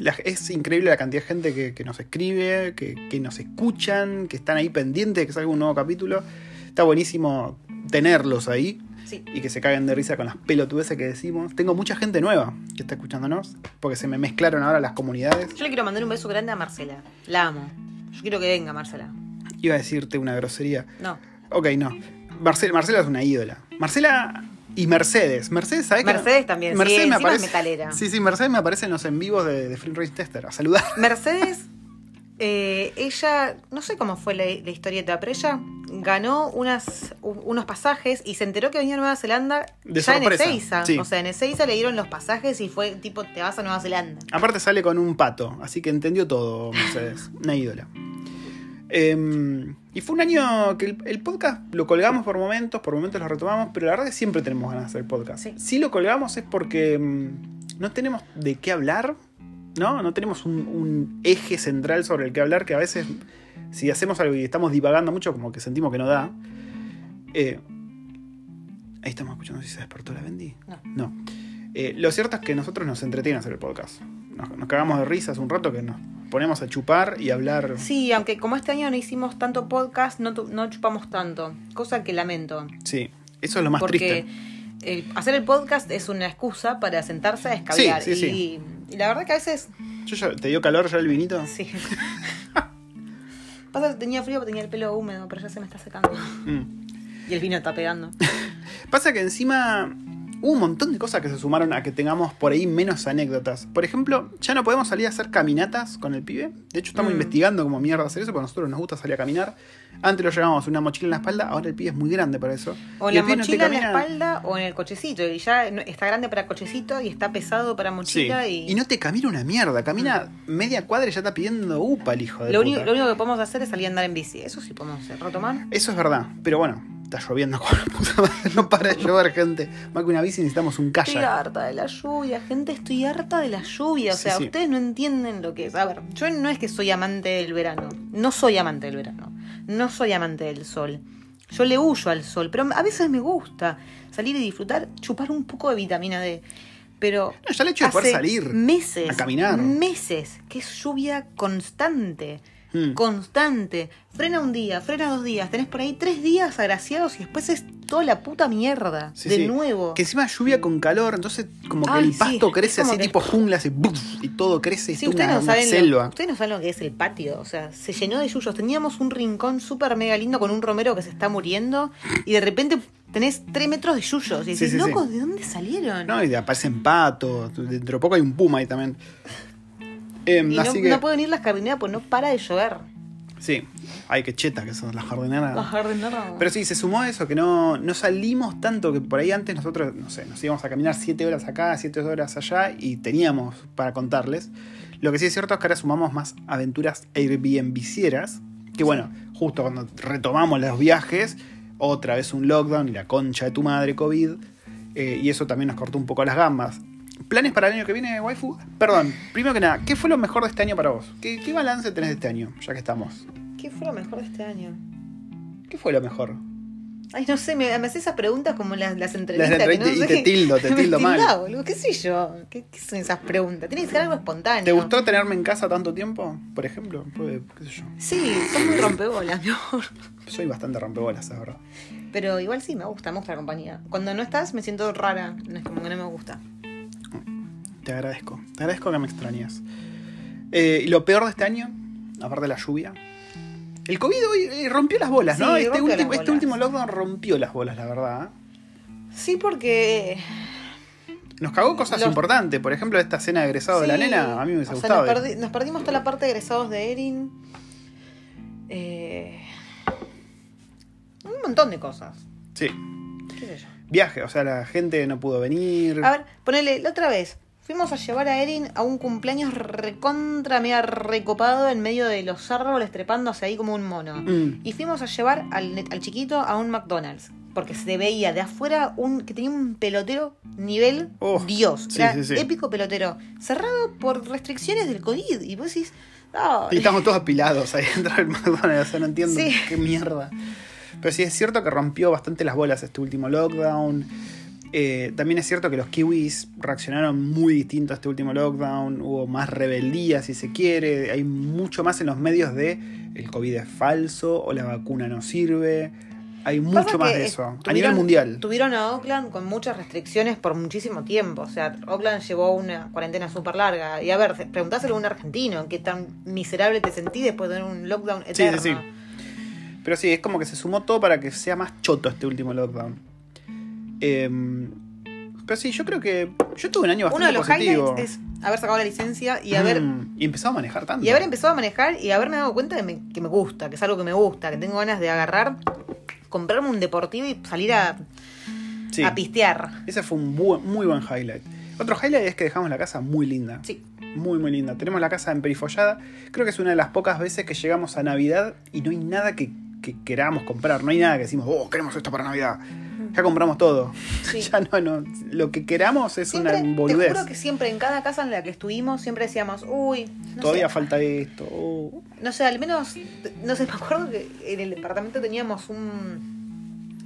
La- es increíble la cantidad de gente que, que nos escribe, que, que nos escuchan, que están ahí pendientes de que salga un nuevo capítulo. Está buenísimo tenerlos ahí Sí. y que se caguen de risa con las pelotudeces que decimos. Tengo mucha gente nueva que está escuchándonos, porque se me mezclaron ahora las comunidades. Yo le quiero mandar un beso grande a Marcela. La amo. Yo quiero que venga, Marcela. Iba a decirte una grosería. No. Ok, no. Marcela, Marcela es una ídola. Marcela y Mercedes. Mercedes, ¿sabes? Mercedes también, sí, encima es metalera. Sí, sí, Mercedes me aparece en los en vivos de, de Free Race Tester a saludar. Mercedes, eh, ella, no sé cómo fue la, la historieta, pero ella ganó unas, unos pasajes y se enteró que venía a Nueva Zelanda De ya sorpresa, en Ezeiza. sí. O sea, en Ezeiza le dieron los pasajes y fue tipo, te vas a Nueva Zelanda. Aparte sale con un pato, así que entendió todo Mercedes. Una ídola. Em, y fue un año que el, el podcast lo colgamos por momentos, por momentos lo retomamos, pero la verdad es que siempre tenemos ganas de hacer podcast. Sí. Si lo colgamos es porque mm, no tenemos de qué hablar, ¿no? No tenemos un, un eje central sobre el que hablar que a veces, si hacemos algo y estamos divagando mucho, como que sentimos que no da. Eh, ahí estamos escuchando si se despertó la Bendy. No. No. Eh, lo cierto es que nosotros nos entretiene hacer el podcast. Nos, nos cagamos de risa hace un rato que nos ponemos a chupar y hablar. Sí, aunque como este año no hicimos tanto podcast, no, no chupamos tanto. Cosa que lamento. Sí, eso es lo más porque triste. el- hacer el podcast es una excusa para sentarse a escabiar. Sí, sí, y, y la verdad que a veces Yo ya- ¿Te dio calor ya el vinito? Sí. Pasa que tenía frío porque tenía el pelo húmedo, pero ya se me está secando. Mm. Y el vino está pegando. Pasa que encima hubo un montón de cosas que se sumaron a que tengamos por ahí menos anécdotas. Por ejemplo, ya no podemos salir a hacer caminatas con el pibe. De hecho, estamos Mm. investigando cómo mierda hacer eso, porque a nosotros nos gusta salir a caminar. Antes lo llevábamos una mochila en la espalda, ahora el pibe es muy grande para eso. O en la no mochila en la espalda o en el cochecito. Y ya está grande para cochecito y está pesado para Sí. mochila. Y... Y, no te camina una mierda, camina media cuadra y ya está pidiendo upa el hijo de lo, puta. único, lo único que podemos hacer es salir a andar en bici. Eso sí podemos hacer. Retomar. Eso es verdad, pero bueno, está lloviendo con la puta madre, no para de llover, gente. Más que una bici necesitamos un Estoy kayak. harta de la lluvia, gente, estoy harta de la lluvia. O sea, sí. ustedes no entienden lo que es. A ver, yo no es que soy amante del verano. No soy amante del verano. No soy amante del sol. Yo le huyo al sol, pero a veces me gusta salir y disfrutar, chupar un poco de vitamina D. Pero No, ya el hecho de poder salir meses, a caminar. meses, que es lluvia constante. Mm. Constante. Frena un día, frena dos días. Tenés por ahí tres días agraciados y después es toda la puta mierda. Sí, de sí. nuevo. Que encima lluvia con calor, entonces como que Ay, el pasto crece así que- tipo jungla, así, ¡buf! y todo crece, y una, no, una selva. lo, ustedes no saben lo que es el patio. O sea, se llenó de yuyos. Teníamos un rincón súper mega lindo con un romero que se está muriendo. Y de repente tenés tres metros de yuyos. Y decís, sí, sí. locos, ¿de dónde salieron? No, y de- aparecen patos, dentro de poco hay un puma ahí también. Em, y no, que, pueden ir las jardineras porque no para de llover. sí, ay, qué cheta que son las jardineras. Las jardineras. Pero sí, se sumó a eso, que no, no salimos tanto, que por ahí antes nosotros, no sé, nos íbamos a caminar 7 horas acá, 7 horas allá y teníamos para contarles. Lo que sí es cierto es que ahora sumamos más aventuras Airbnbcieras, que bueno, justo cuando retomamos los viajes, otra vez un lockdown y la concha de tu madre COVID, eh, y eso también nos cortó un poco las gambas. ¿Planes para el año que viene, waifu? Perdón, primero que nada, ¿qué fue lo mejor de este año para vos? ¿Qué, qué balance tenés de este año, ya que estamos? ¿Qué fue lo mejor de este año? ¿Qué fue lo mejor? Ay, no sé, me, me esas preguntas como las, las Las entrevistas. que entrevistas no y sé. te tildo, te Me tildo mal. boludo, ¿Qué sé yo? ¿Qué, qué son esas preguntas? Tiene que ser algo espontáneo. ¿Te gustó tenerme en casa tanto tiempo, por ejemplo? Qué sé yo. Sí, son muy rompebolas, mi amor. Soy bastante rompebolas, es verdad. Pero igual sí, me gusta, me gusta la compañía. Cuando no estás, me siento rara. No es como que no me gusta. Te agradezco. Te agradezco que me extrañas. Eh, y lo peor de este año, aparte de la lluvia, el COVID hoy eh, rompió las bolas, ¿no? Este, último, este bolas. último lockdown rompió las bolas, la verdad. Sí, porque. Nos cagó cosas Los- importantes. Por ejemplo, esta cena de egresado de la nena, a mí me hubiese o sea, gustado. nos, perdi- nos perdimos toda la parte de egresados de Erin. Eh, un montón de cosas. Sí. ¿Qué sé yo? Viaje, o sea, la gente no pudo venir. A ver, ponele, la otra vez. Fuimos a llevar a Erin a un cumpleaños recontra mega recopado en medio de los árboles trepándose ahí como un mono. Mm. Y fuimos a llevar al, al chiquito a un McDonald's. Porque se veía de afuera un que tenía un pelotero nivel Oh, Dios. sí, Era sí, sí. épico pelotero. Cerrado por restricciones del COVID. Y vos decís, Y estamos todos apilados ahí dentro del McDonald's, o sea, no entiendo qué mierda. Pero sí es cierto que rompió bastante las bolas este último lockdown. Eh, también es cierto que los kiwis reaccionaron muy distinto a este último lockdown. Hubo más rebeldía, si se quiere. Hay mucho más en los medios de el COVID es falso o la vacuna no sirve. Hay mucho Pasa más de eso. a nivel mundial. Tuvieron a Oakland con muchas restricciones por muchísimo tiempo. O sea, Oakland llevó una cuarentena súper larga. Y a ver, preguntáselo a un argentino, qué tan miserable te sentí después de un lockdown Sí, sí, eterno. sí. Pero sí, es como que se sumó todo para que sea más choto este último lockdown. Em, pero sí, yo creo que. Yo tuve un año bastante Uno de los positivo. highlights es haber sacado la licencia y haber, Mm, y empezado a manejar tanto. y haber empezado a manejar y haberme dado cuenta que me, que me gusta, que es algo que me gusta, que tengo ganas de agarrar, comprarme un deportivo y salir a, Sí, a pistear. ese fue un bu- muy buen highlight. Otro highlight es que dejamos la casa muy linda. Sí. Muy, muy linda. Tenemos la casa emperifollada. Creo que es una de las pocas veces que llegamos a Navidad y no hay nada que, que queramos comprar. No hay nada que decimos, oh, queremos esto para Navidad. Ya compramos todo. Sí. ya no, no. Lo que queramos es Siempre, una te boludez. juro que siempre en cada casa en la que estuvimos siempre decíamos, uy, no Todavía sé, falta esto. oh. no sé, al menos, no sé, me acuerdo que en el departamento teníamos un,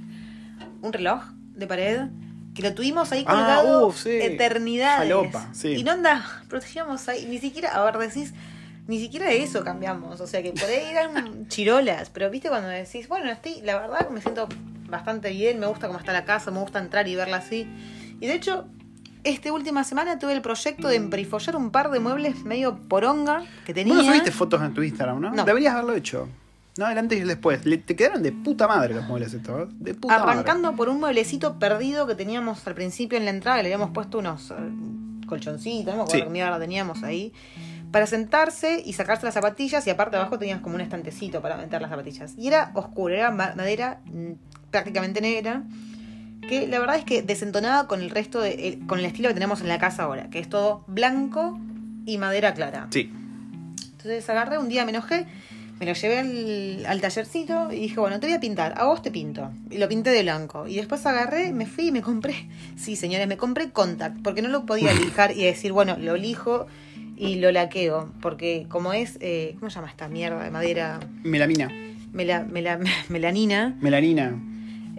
un reloj de pared que lo tuvimos ahí Ah, colgado uf, sí. eternidades. Falopa, sí. Y no anda, protegíamos ahí, ni siquiera, a ver, decís, ni siquiera eso cambiamos, o sea que por ahí eran chirolas, pero viste cuando decís, bueno, estoy, la verdad que me siento bastante bien, me gusta cómo está la casa, me gusta entrar y verla así. Y de hecho, esta última semana tuve el proyecto de emperifollar un par de muebles medio poronga que tenía. Vos no subiste fotos en tu Instagram, ¿no? No. Deberías haberlo hecho. No, el antes y el después. Le- te quedaron de puta madre los muebles estos. ¿eh? De puta Arrancando por un mueblecito perdido que teníamos al principio en la entrada, le habíamos puesto unos eh, colchoncitos, no me acuerdo Sí. qué mierda teníamos ahí, para sentarse y sacarse las zapatillas y aparte abajo teníamos como un estantecito para meter las zapatillas. Y era oscuro, era ma- madera mm, prácticamente negra, que la verdad es que desentonaba con el resto, de, el- con el estilo que tenemos en la casa ahora, que es todo blanco y madera clara. Sí. Entonces agarré, un día me enojé, me lo llevé al, al tallercito y dije, bueno, te voy a pintar, a vos te pinto. Y lo pinté de blanco. Y después agarré, me fui y me compré, sí señores, me compré contact, porque no lo podía lijar y decir, bueno, lo lijo y lo laqueo, porque como es, eh, ¿cómo se llama esta mierda de madera? Melamina. Mela, mela- melanina. Melanina.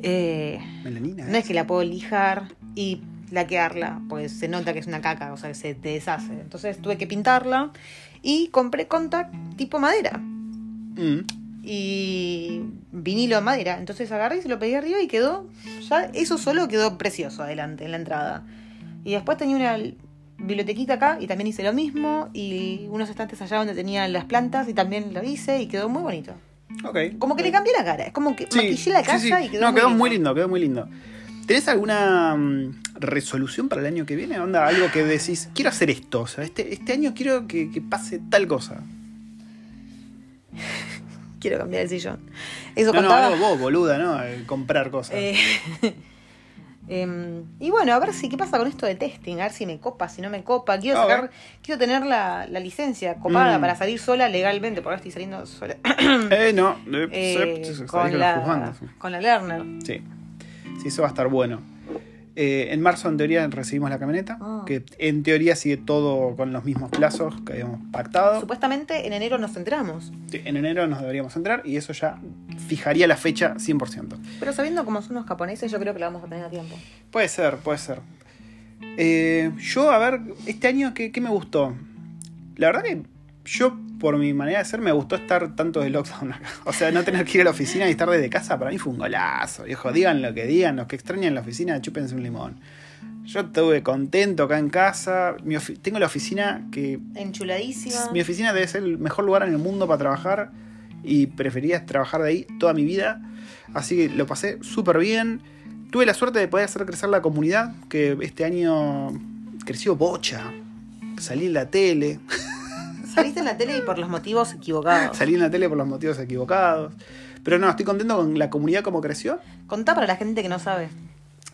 eh, Melanina. no es que la puedo lijar y laquearla, pues se nota que es una caca, o sea, que se te deshace. Entonces tuve que pintarla y compré contact tipo madera Mm. y vinilo de madera. Entonces agarré y se lo pegué arriba y quedó, ya eso solo quedó precioso adelante en la entrada. Y después tenía una bibliotequita acá y también hice lo mismo y unos estantes allá donde tenían las plantas y también lo hice y quedó muy bonito. Ok. Como que le cambié la cara, es como que Sí, maquillé la sí, casa sí. y quedó No, muy quedó lindo. muy lindo, quedó muy lindo. ¿Tenés alguna mm, resolución para el año que viene? Onda, algo que decís, quiero hacer esto, o sea, este, este año quiero que, que pase tal cosa. Quiero cambiar el sillón. Eso No, no, contaba. algo vos, boluda, ¿no? Eh, Comprar cosas. Eh, em, y bueno, a ver si qué pasa con esto de testing, a ver si me copa, si no me copa. Quiero A sacar, quiero tener la, la licencia copada Mm. para salir sola legalmente, porque ahora estoy saliendo sola. Eh, no. eh, Eh, con, con la, con la Lerner. Sí. Sí, eso va a estar bueno. Eh, en marzo, en teoría, recibimos la camioneta, Ah. que en teoría sigue todo con los mismos plazos que habíamos pactado. Supuestamente en enero nos enteramos, Sí, En enero nos deberíamos entrar y eso ya fijaría la fecha 100%. pero sabiendo cómo son los japoneses, yo creo que la vamos a tener a tiempo. Puede ser, puede ser. Eh, yo, a ver, este año, ¿qué, qué me gustó? La verdad que yo, por mi manera de ser, me gustó estar tanto de lockdown acá. O sea, no tener que ir a la oficina y estar desde casa, para mí fue un golazo, viejo. Digan lo que digan, los que extrañan la oficina, chúpense un limón. Yo estuve contento acá en casa. Mi tengo la oficina que Enchuladísima. mi oficina debe ser el mejor lugar en el mundo para trabajar y prefería trabajar de ahí toda mi vida. Así que lo pasé súper bien. Tuve la suerte de poder hacer crecer la comunidad, que este año creció bocha. Salí en la tele, Saliste en la tele y por los motivos equivocados. salí en la tele por los motivos equivocados. Pero no, estoy contento con la comunidad como creció. Contá para la gente que no sabe.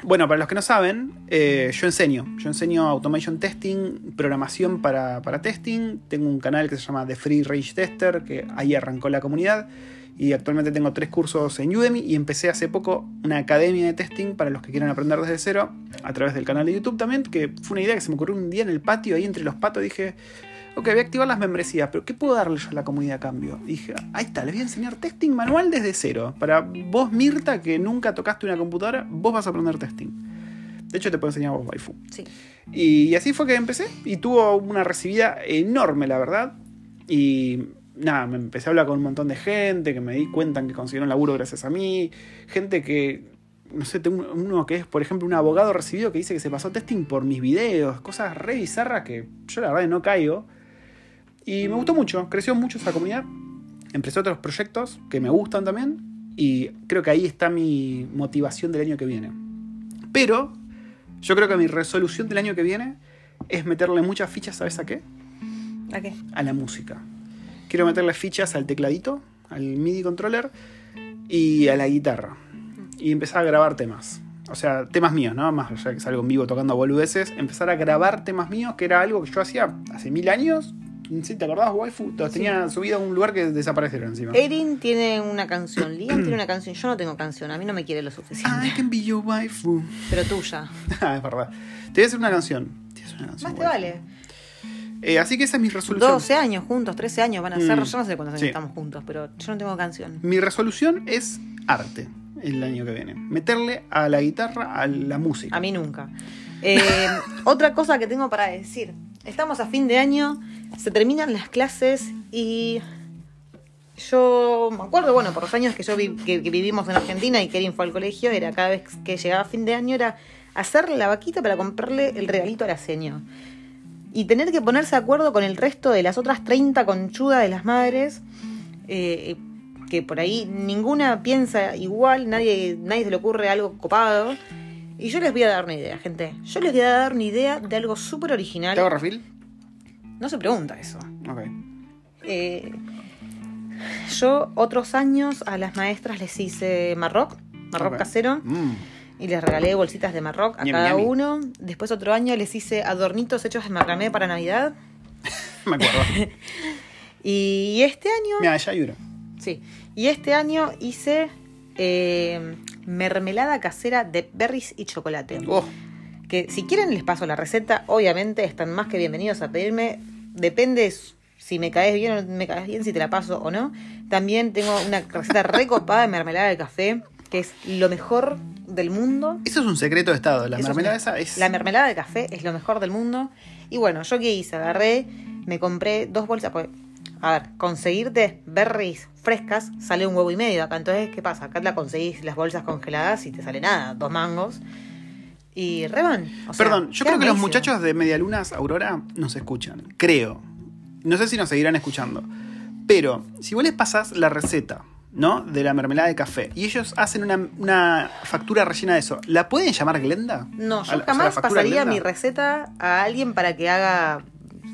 Bueno, para los que no saben, eh, yo enseño. Yo enseño automation testing, programación para, para testing. Tengo un canal que se llama The Free Range Tester, que ahí arrancó la comunidad. Y actualmente tengo tres cursos en Udemy y empecé hace poco una academia de testing para los que quieran aprender desde cero a través del canal de YouTube también, que fue una idea que se me ocurrió un día en el patio, ahí entre los patos, dije, ok, voy a activar las membresías, pero ¿qué puedo darle yo a la comunidad a cambio? Y dije, ahí está, les voy a enseñar testing manual desde cero. Para vos, Mirta, que nunca tocaste una computadora, vos vas a aprender testing. De hecho, te puedo enseñar vos, waifu. Sí. Y así fue que empecé y tuvo una recibida enorme, la verdad. Y nada, me empecé a hablar con un montón de gente que me di cuenta que consiguieron laburo gracias a mí. Gente que, no sé, tengo uno que es, por ejemplo, un abogado recibido que dice que se pasó testing por mis videos, cosas re bizarras que yo la verdad no caigo. Y me gustó mucho, creció mucho esa comunidad. Empecé otros proyectos que me gustan también. Y creo que ahí está mi motivación del año que viene. Pero yo creo que mi resolución del año que viene es meterle muchas fichas, ¿sabes a qué? ¿A qué? A la música. Quiero meterle fichas al tecladito, al MIDI controller y a la guitarra. Y empezar a grabar temas. O sea, temas míos, ¿no? Más allá que salgo en vivo tocando boludeces. Empezar a grabar temas míos, que era algo que yo hacía hace mil años. ¿Sí, ¿Te acordás, waifu? Los tenía subido a un lugar que desaparecieron encima. Erin tiene una canción, Liam tiene una canción, yo no tengo canción, a mí no me quiere lo suficiente. I can be your waifu. Pero tuya. Ah, es verdad. Te voy a hacer una canción. Te voy a hacer una canción, Más te waifu. vale. Eh, así que esa es mi resolución. 12 años juntos, 13 años van a ser, Mm, yo no sé cuántos años sí. estamos juntos, pero yo no tengo canción. Mi resolución es arte el año que viene. Meterle a la guitarra, a la música. A mí nunca. Eh, otra cosa que tengo para decir. Estamos a fin de año, se terminan las clases y yo me acuerdo, bueno, por los años que yo vi- que, vivimos en Argentina y Kerin fue al colegio, era cada vez que llegaba fin de año era hacer la vaquita para comprarle el regalito a la seño. Y tener que ponerse de acuerdo con el resto de las otras 30 conchudas de las madres, eh, que por ahí ninguna piensa igual, nadie, nadie se le ocurre algo copado. Y yo les voy a dar una idea, gente. Yo les voy a dar una idea de algo súper original. ¿Te hago refil? No se pregunta eso. Ok. Eh, yo otros años a las maestras les hice marroc, marroc casero, Mm. y les regalé bolsitas de marroc a cada uno. Después otro año les hice adornitos hechos de macramé para Navidad. Me acuerdo. Y este año... Mira, ya hay uno. Sí. Y este año hice eh, mermelada casera de berries y chocolate. Oh, Que si quieren les paso la receta. Obviamente están más que bienvenidos a pedirme. Depende si me caes bien o no me caes bien, si te la paso o no. También tengo una receta recopada de mermelada de café, que es lo mejor del mundo. eso es un secreto de estado. La Eso mermelada esa es. La mermelada de café es lo mejor del mundo. Y bueno, yo qué hice, agarré, me compré dos bolsas. Pues, a ver, conseguirte berries frescas sale un huevo y medio acá. Entonces, ¿qué pasa? Acá la conseguís las bolsas congeladas y te sale nada, dos mangos. Y reban. Sea, Perdón, yo creo que los muchachos de Medialunas Aurora nos escuchan. Creo. No sé si nos seguirán escuchando. Pero, si vos les pasás la receta, ¿no? De la mermelada de café. Y ellos hacen una, una factura rellena de eso. ¿La pueden llamar Glenda? No, yo la- o sea, la jamás pasaría Glenda. mi receta a alguien para que haga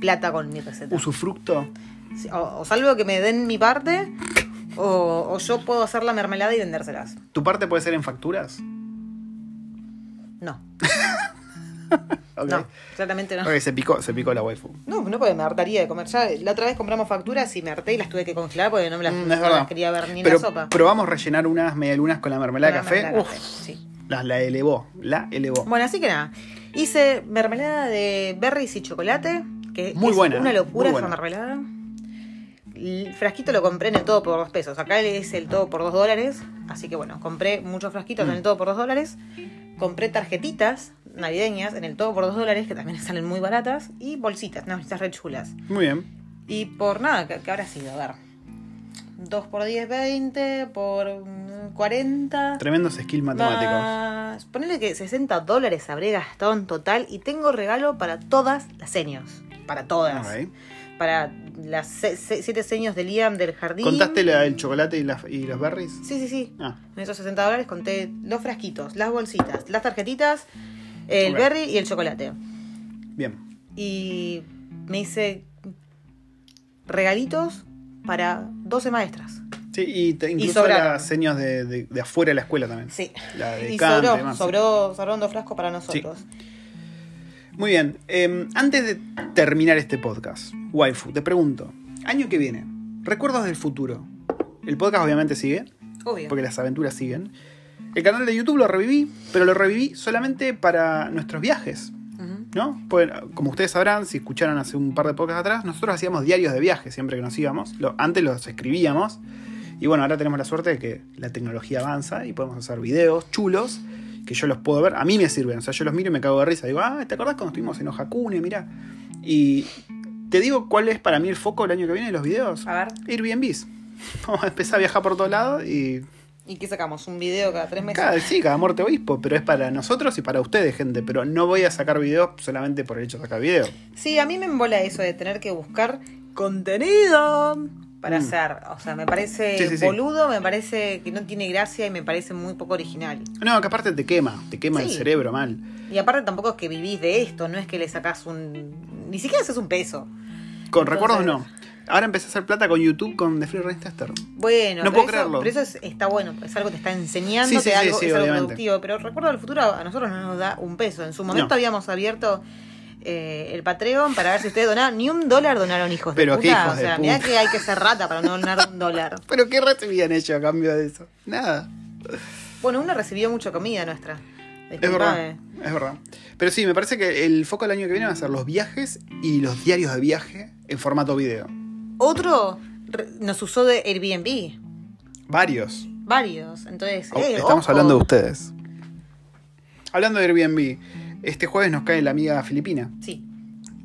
plata con mi receta. Usufructo. O, o salvo que me den mi parte, o, o yo puedo hacer la mermelada y vendérselas. ¿Tu parte puede ser en facturas? No, no, claramente no. Ok, se picó, se picó la waifu. No, no porque me hartaría de comer. Ya la otra vez compramos facturas y me harté y las tuve que congelar porque no me las, Mm, no las quería ver ni en la sopa. probamos rellenar unas medialunas con la mermelada de café. mermelada Uf, café, sí. la, la elevó, la elevó. Bueno, así que nada. Hice mermelada de berries y chocolate, que Muy es buena, una locura muy esa buena. mermelada. El frasquito lo compré en el todo por dos pesos. Acá es el todo por dos dólares. Así que bueno, compré muchos frasquitos Mm. en el todo por dos dólares. Compré tarjetitas navideñas en el todo por dos dólares, que también salen muy baratas. Y bolsitas, unas bolsitas re chulas. Muy bien. Y por nada, ¿qué, qué habrá sido? A ver. 2 por 10, 20, por mm, 40. Tremendos skills matemáticos. Más, ponele que 60 dólares habré gastado en total y tengo regalo para todas las seños. Para todas. Para las se- se- siete seños de Liam del jardín. ¿Contaste la- el chocolate y, las- y los berries? Sí, sí, sí. Ah, En esos 60 dólares conté los frasquitos, las bolsitas, las tarjetitas, el berry y el chocolate. bien. Y me hice regalitos para 12 maestras. Sí, y te, incluso las señas de, de- de afuera de la escuela también. Sí. La de Y Kant sobró, sobró, sobraron dos frascos para nosotros. Muy bien. eh, antes de terminar este podcast, Waifu, te pregunto, año que viene, recuerdos del futuro. El podcast obviamente sigue, Obvio. porque las aventuras siguen. El canal de YouTube lo reviví, pero lo reviví solamente para nuestros viajes. ¿no? Pueden- como ustedes sabrán, si escucharon hace un par de podcasts atrás, nosotros hacíamos diarios de viaje siempre que nos íbamos. Lo- antes los escribíamos. Y bueno, ahora tenemos la suerte de que la tecnología avanza y podemos hacer videos chulos que yo los puedo ver. A mí me sirven. O sea, yo los miro y me cago de risa. Digo, ah, ¿te acordás cuando estuvimos en Ojakune? Mira. Y te digo cuál es para mí el foco el año que viene de los videos. A ver. Airbnbs. Vamos a empezar a viajar por todos lados y ¿Y qué sacamos? ¿Un video cada tres meses? cada, sí, cada muerte obispo, pero es para nosotros y para ustedes, gente. Pero no voy a sacar videos solamente por el hecho de sacar videos. Sí, a mí me embola eso de tener que buscar contenido para Mm. hacer. O sea, me parece Sí, sí, sí. boludo, me parece que no tiene gracia y me parece muy poco original. No, que aparte te quema, te quema el cerebro mal. Y aparte tampoco es que vivís de esto, no es que le sacás un... Ni siquiera haces un peso. Con Entonces- recuerdos no. Ahora empecé a hacer plata con YouTube con The Free Rain Tester. Bueno, No puedo eso, creerlo. pero eso es- está bueno, es algo que te está enseñando, algo, es algo productivo. Pero recuerdo del futuro a nosotros no nos da un peso. En su momento No. habíamos abierto eh, el Patreon para ver si ustedes donaban. Ni un dólar donaron hijos Pero de qué puta. hijos o de sea, mirá puta. que hay que ser rata para no donar un dólar. ¿Pero qué recibían ellos a cambio de eso? Nada. Bueno, uno recibió mucha comida nuestra. Es verdad. Es verdad. Pero sí, me parece que el foco del año que viene va a ser los viajes y los diarios de viaje en formato video. Otro nos usó de Airbnb. Varios. Varios. Entonces, Oh, eh, Estamos ojo. hablando de ustedes. Hablando de Airbnb, este jueves nos cae la amiga filipina. Sí,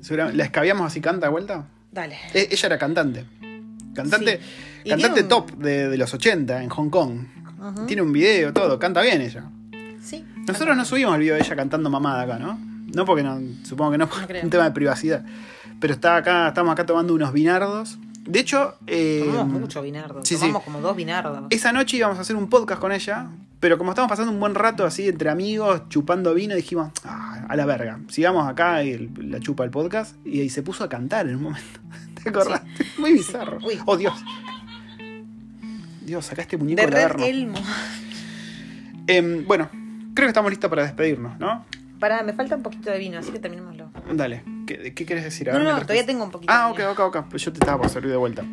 ¿La escabiamos así canta de vuelta? dale. E- ella era cantante. Cantante, Sí. Cantante un- top de, de los 80 en Hong Kong. Tiene un video, todo. Canta bien ella. Sí. Nosotros no subimos el video de ella cantando mamada acá, ¿no? No porque no, supongo que no, por No creo. un tema de privacidad. Pero está acá, estamos acá tomando unos vinardos. De hecho, eh, Tomamos mucho vinardo. sí, sí. Tomamos como dos vinardos. esa noche íbamos a hacer un podcast con ella, pero como estábamos pasando un buen rato así entre amigos, chupando vino, dijimos, "Ah, a la verga, sigamos acá y el- la chupa el podcast. Y, ahí se puso a cantar en un momento. ¿Te acordás? Muy bizarro. Uy. Oh, Dios. Dios, sacaste muñeco De averno. Elmo. Em, bueno, creo que estamos listos para despedirnos, ¿no? Pará, me falta un poquito de vino, así que terminémoslo. Dale, ¿qué, qué quieres decir? A No, no, todavía te- tengo un poquito. Ah, de ok, vino. ok, ok. Pues yo te estaba por servir de vuelta.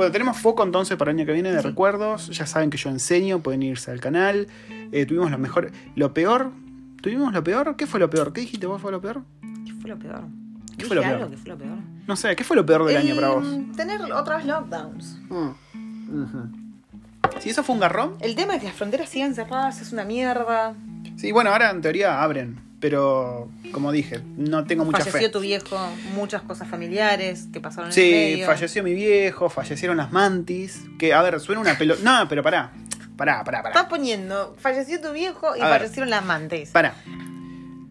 Bueno, tenemos foco entonces para el año que viene de Sí. recuerdos. Ya saben que yo enseño, pueden irse al canal. Eh, tuvimos lo mejor. Lo peor. ¿Tuvimos lo peor? ¿Qué fue lo peor? ¿Qué dijiste vos fue lo peor? ¿Qué fue lo peor? ¿Qué fue lo ¿Dije peor? algo que fue lo peor? No sé, ¿qué fue lo peor del El, año para vos? Tener otras lockdowns. Mm. Si eso fue un garrón. El tema de que las fronteras sigan cerradas es una mierda. Sí, bueno, ahora en teoría abren. Pero, como dije, no tengo mucha Falleció fe. tu viejo, muchas cosas familiares que pasaron en el Sí, medio. falleció mi viejo, fallecieron las mantis. Que, a ver, suena una pelota. No, pero pará. Pará, pará, pará. Estás poniendo, falleció tu viejo y A ver. fallecieron las amantes. Pará.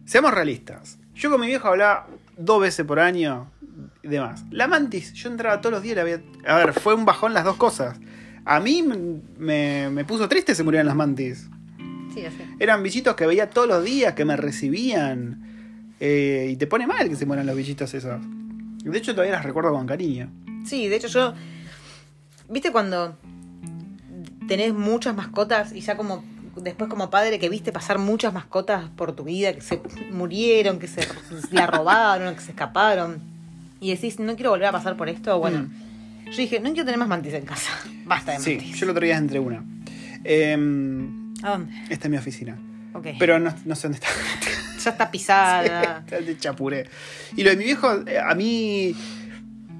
Seamos realistas. Yo con mi viejo hablaba dos veces por año y demás. La mantis, yo entraba todos los días y la veía. A ver, fue un bajón las dos cosas. A mí me, me puso triste se murieran las mantis. Sí, así. Eran bichitos que veía todos los días, que me recibían. Eh, y te pone mal que se mueran los bichitos esos. De hecho, todavía las recuerdo con cariño. Sí, de hecho yo. ¿Viste cuando tenés muchas mascotas y ya como. Después como padre que viste pasar muchas mascotas por tu vida, que se murieron, que se la robaron, que se escaparon. Y decís, no quiero volver a pasar por esto. Bueno, yo dije, no quiero tener más mantis en casa. Basta de Mm. Sí, mantis. yo el otro día entré una. Em, ¿A dónde? esta es mi oficina. Ok. Pero no, no sé dónde está. ya está pisada. Está de chapuré. Y lo de mi viejo, eh, a mí.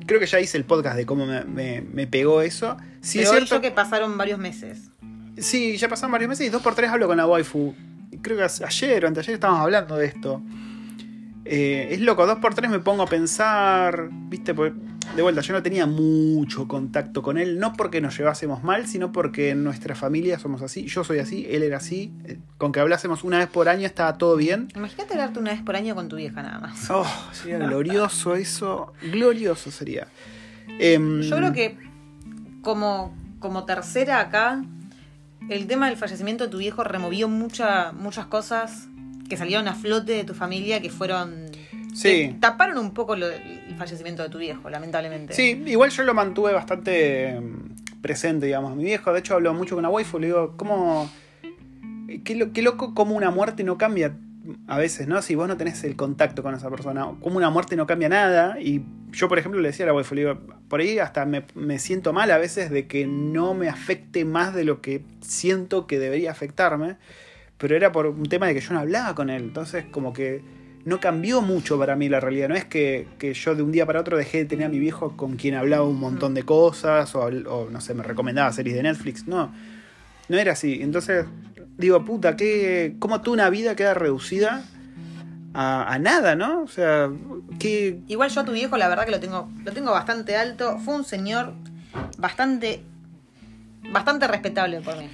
Creo que ya hice el podcast de cómo me, me- me pegó eso. Sí, Pero es hoy cierto. yo que pasaron varios meses. Sí, ya pasaron varios meses y dos por tres hablo con la waifu. Creo que ayer o anteayer estábamos hablando de esto. Eh, es loco, dos por tres me pongo a pensar. Viste, Porque, de vuelta, yo no tenía mucho contacto con él. No porque nos llevásemos mal, sino porque en nuestra familia somos así. Yo soy así, él era así. Eh, Con que hablásemos una vez por año estaba todo bien. Imagínate hablarte una vez por año con tu vieja nada más. Oh, sería glorioso eso. Glorioso sería. Em, Yo creo que como, como tercera acá, el tema del fallecimiento de tu viejo removió mucha, muchas cosas que salieron a flote de tu familia que fueron... Sí. que taparon un poco lo- el fallecimiento de tu viejo, lamentablemente. Sí, igual yo lo mantuve bastante em, presente, digamos. Mi viejo, de hecho, hablo mucho con una waifu, le digo, ¿cómo. Qué, lo- qué loco cómo una muerte no cambia a veces, ¿no? Si vos no tenés el contacto con esa persona, cómo una muerte no cambia nada. Y yo, por ejemplo, le decía a la waifu, le digo, por ahí hasta me, me siento mal a veces de que no me afecte más de lo que siento que debería afectarme. Pero era por un tema de que yo no hablaba con él. Entonces, como que no cambió mucho para mí la realidad. No es que, que yo de un día para otro dejé de tener a mi viejo con quien hablaba un montón de cosas o, no sé, me recomendaba series de Netflix. No, no era así. Entonces digo, puta, ¿qué, ¿cómo tú una vida queda reducida a, a nada, no? O sea, que... Igual yo a tu viejo la verdad que lo tengo, lo tengo bastante alto. Fue un señor bastante, bastante respetable por mí.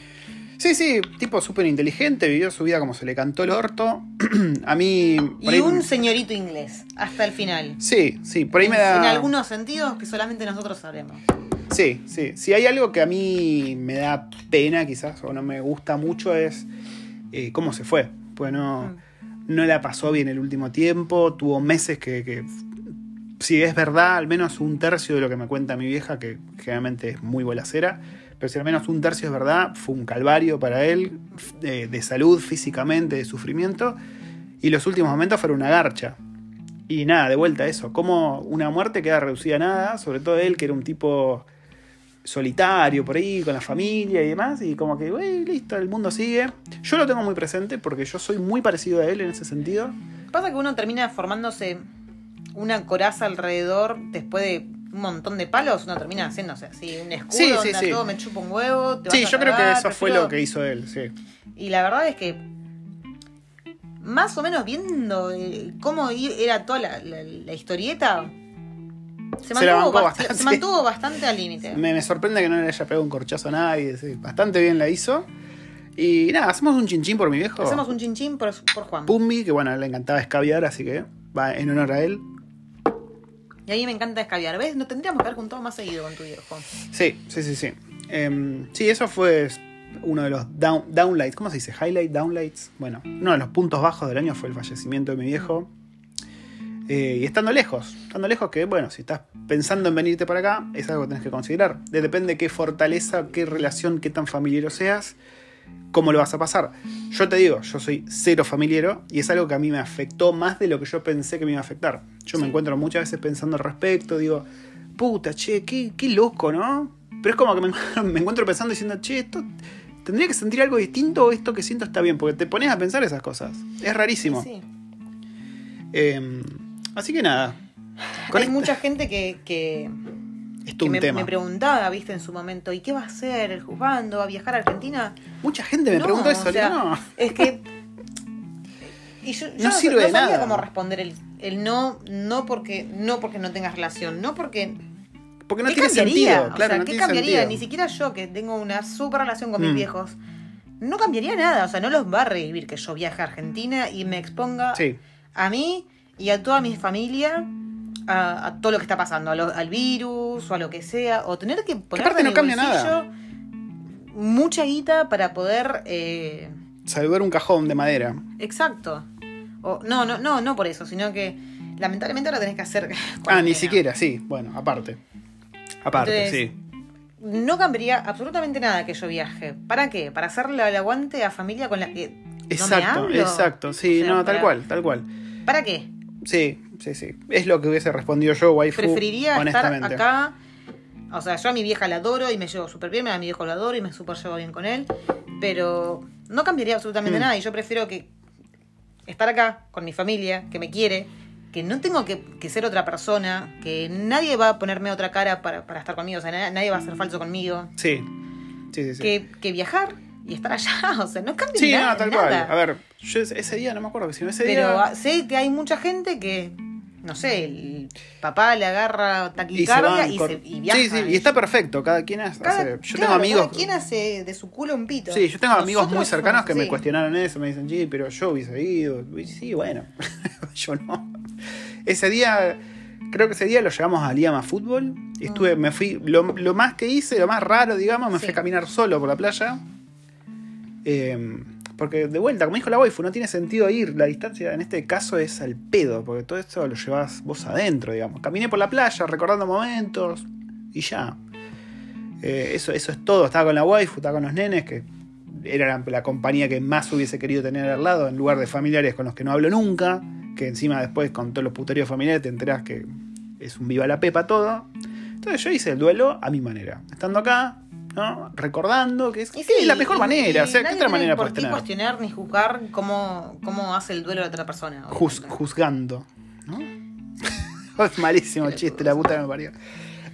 Sí, sí, tipo súper inteligente, vivió su vida como se le cantó el orto. a mí... Y ahí- un señorito inglés, hasta el final. Sí, sí, por ahí me En- da... En algunos sentidos que solamente nosotros sabremos. Sí, sí. Si hay algo que a mí me da pena, quizás, o no me gusta mucho, es eh, cómo se fue. Pues no, no la pasó bien el último tiempo. Tuvo meses que, que, si es verdad, al menos un tercio de lo que me cuenta mi vieja, que generalmente es muy bolacera, pero si al menos un tercio es verdad, fue un calvario para él, de, de salud, físicamente, de sufrimiento. Y los últimos momentos fueron una garcha. Y nada, de vuelta a eso. Como una muerte queda reducida a nada, sobre todo él, que era un tipo solitario por ahí, con la familia y demás, y como que, güey, listo, el mundo sigue. Yo lo tengo muy presente porque yo soy muy parecido a él en ese sentido. Pasa que uno termina formándose una coraza alrededor después de un montón de palos, uno termina haciéndose así, un escudo, Sí, sí, sí. todo me chupa un huevo. te Sí, vas a yo creo que eso fue lo que hizo él, sí. Y la verdad es que más o menos viendo eh, cómo era toda la, la- la historieta, se mantuvo, bastante. se mantuvo bastante al límite. Me, me sorprende que no le haya pegado un corchazo a nadie, sí, bastante bien la hizo. Y nada, hacemos un chinchín por mi viejo. Hacemos un chinchín por, por Juan. Pumbi, que bueno, le encantaba escabiar, así que va en honor a él. Y a mí me encanta escabiar. ¿Ves? No tendríamos que haber juntado más seguido con tu viejo. Sí, sí, sí, sí. Em, sí, eso fue uno de los down- downlights, ¿cómo se dice? Highlight, downlights. Bueno, uno de los puntos bajos del año fue el fallecimiento de mi viejo. Eh, y estando lejos, estando lejos que, bueno, si estás pensando en venirte para acá, es algo que tenés que considerar. De- Depende qué fortaleza, qué relación, qué tan familiero seas, cómo lo vas a pasar. Yo te digo, yo soy cero familiero y es algo que a mí me afectó más de lo que yo pensé que me iba a afectar. Yo me encuentro muchas veces pensando al respecto, digo, puta, che, qué, qué loco, ¿no? Pero es como que me, me encuentro pensando diciendo, che, esto tendría que sentir algo distinto o esto que siento está bien, porque te pones a pensar esas cosas. Es rarísimo. Sí. Eh, así que nada. Con Hay esta- mucha gente que, que, es que un me, tema. me preguntaba, viste, en su momento, ¿y qué va a hacer el juzgando? ¿Va a viajar a Argentina? Mucha gente me No, preguntó eso, o sea, no. Es que. Y yo, yo No sirve de sabía nada. cómo responder el, el no, no porque, no porque no tengas relación, no porque. Porque no ¿Qué tiene cambiaría? sentido. O Claro, sea, no ¿qué tiene cambiaría? sentido. Ni siquiera yo, que tengo una super relación con mis Mm. viejos, no cambiaría nada. O sea, no los va a revivir que yo viaje a Argentina y me exponga Sí, a mí y a toda mi familia a, a todo lo que está pasando, a lo- al virus o a lo que sea, o tener que poner aparte en no el cambia bolsillo mucha guita para poder... eh, salvar un cajón de madera. exacto. O, no, no, no, no por eso, sino que lamentablemente ahora tenés que hacer... Ah, ni siquiera, sí. Bueno, aparte. Aparte, Entonces, sí. No cambiaría absolutamente nada que yo viaje. ¿Para qué? ¿Para hacerle el aguante a familia con la que no me Exacto, hablo? exacto. Sí, O sea, no, tal cual, tal cual. ¿Para qué? Sí, sí, sí. Es lo que hubiese respondido yo, waifu. Preferiría estar acá. O sea, yo a mi vieja la adoro y me llevo súper bien, a mi viejo lo adoro y me súper llevo bien con él. Pero no cambiaría absolutamente Mm. nada y yo prefiero que estar acá con mi familia, que me quiere, que no tengo que, que ser otra persona, que nadie va a ponerme otra cara para, para estar conmigo, o sea, na- nadie va a ser falso conmigo. Sí, sí, sí. sí. Que, que viajar y estar allá, o sea, no cambia Sí, nada. no, tal nada. cual. A ver, yo ese día no me acuerdo que si no ese Pero día. ah, sé que hay mucha gente que, no sé, el papá le agarra Y se taquicardia y, se, y viaja. Sí, sí, y está perfecto. Cada quien hace. Cada- Yo claro, tengo amigos. cada quien hace de su culo un pito. Sí, yo tengo amigos muy cercanos somos que me cuestionaron eso, me dicen, sí, pero yo hubiese ido. Y sí, bueno, yo no. Ese día, creo que ese día lo llevamos a Liama Fútbol. Estuve, me fui, lo, lo más que hice, lo más raro, digamos, me Sí. fui a caminar solo por la playa. Eh, porque de vuelta, como dijo la waifu, no tiene sentido ir. La distancia en este caso es al pedo, porque todo esto lo llevas vos adentro, digamos. Caminé por la playa recordando momentos y ya. Eh, eso, eso es todo. Estaba con la waifu, estaba con los nenes, que era la, la compañía que más hubiese querido tener al lado, en lugar de familiares con los que no hablo nunca. Que encima después con todos los puteríos familiares te enterás que es un viva la pepa todo. Entonces yo hice el duelo a mi manera. Estando acá, ¿no? Recordando que es, que es sí, la mejor y- manera. y O sea, ¿qué otra manera puedes tener? cuestionar ni juzgar cómo, cómo hace el duelo de otra persona. Juz- juzgando. ¿no? es malísimo chiste, la puta que me parió.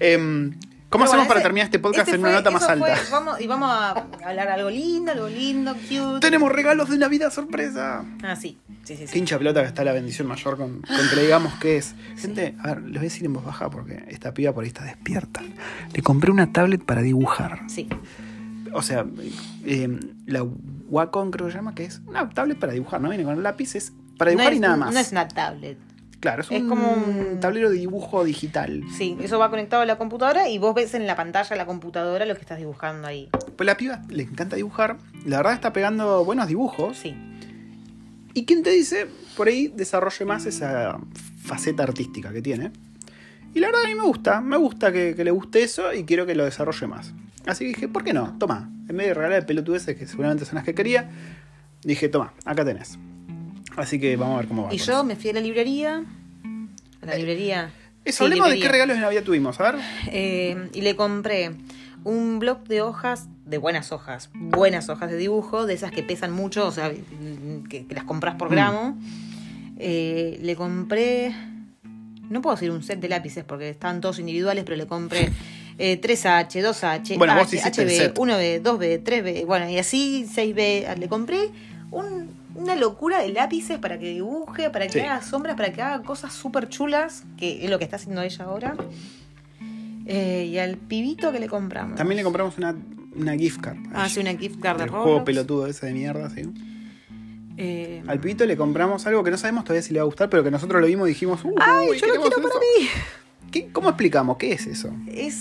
Em, ¿Cómo hacemos para terminar este podcast ese en una fue- nota más alta? vamos, y vamos a hablar algo lindo, algo lindo, cute. Tenemos regalos de Navidad sorpresa. Ah, sí. Sí, sí, Qué sí. hincha pelota que está la bendición mayor con, con que le digamos qué es. Gente, a ver, les voy a decir en voz baja porque esta piba por ahí está despierta. Le compré una tablet para dibujar. Sí. O sea, eh, la Wacom creo que se llama, que es una tablet para dibujar, no viene con lápices para No dibujar es- y nada más. No es una tablet. Claro, es, es un como un- tablero de dibujo digital. Sí, eso va conectado a la computadora y vos ves en la pantalla de la computadora lo que estás dibujando ahí. Pues la piba le encanta dibujar. La verdad está pegando buenos dibujos. Sí. ¿Y quién te dice por ahí desarrolle más esa faceta artística que tiene? Y la verdad a mí me gusta, me gusta que, que le guste eso y quiero que lo desarrolle más. Así que dije, ¿por qué no? Toma, en vez de regalar pelotudeces que seguramente son las que quería, dije, toma, acá tenés. Así que vamos a ver cómo va. Y yo me fui a la librería. A la librería. Eso, Sí, hablemos de qué regalos de Navidad tuvimos, a ver. Eh, y le compré un bloc de hojas, de buenas hojas, buenas hojas de dibujo, de esas que pesan mucho, o sea, que, que las compras por Mm. gramo. Eh, le compré, no puedo decir un set de lápices porque estaban todos individuales, pero le compré eh, 3H, 2H, Bueno, H, HB, set. 1B, 2B, 3B, bueno, y así 6B. Le compré un- una locura de lápices para que dibuje, para que Sí. haga sombras, para que haga cosas súper chulas, que es lo que está haciendo ella ahora. Eh, y al pibito que le compramos. También le compramos una, una gift card. Ah, sí, una gift card de El Roblox. juego pelotudo ese de mierda, sí. Eh, Al pibito le compramos algo que no sabemos todavía si le va a gustar, pero que nosotros lo vimos y dijimos, uy, ¡Ay, yo lo quiero para eso". mí! ¿Qué- ¿Cómo explicamos? ¿Qué es eso? Es.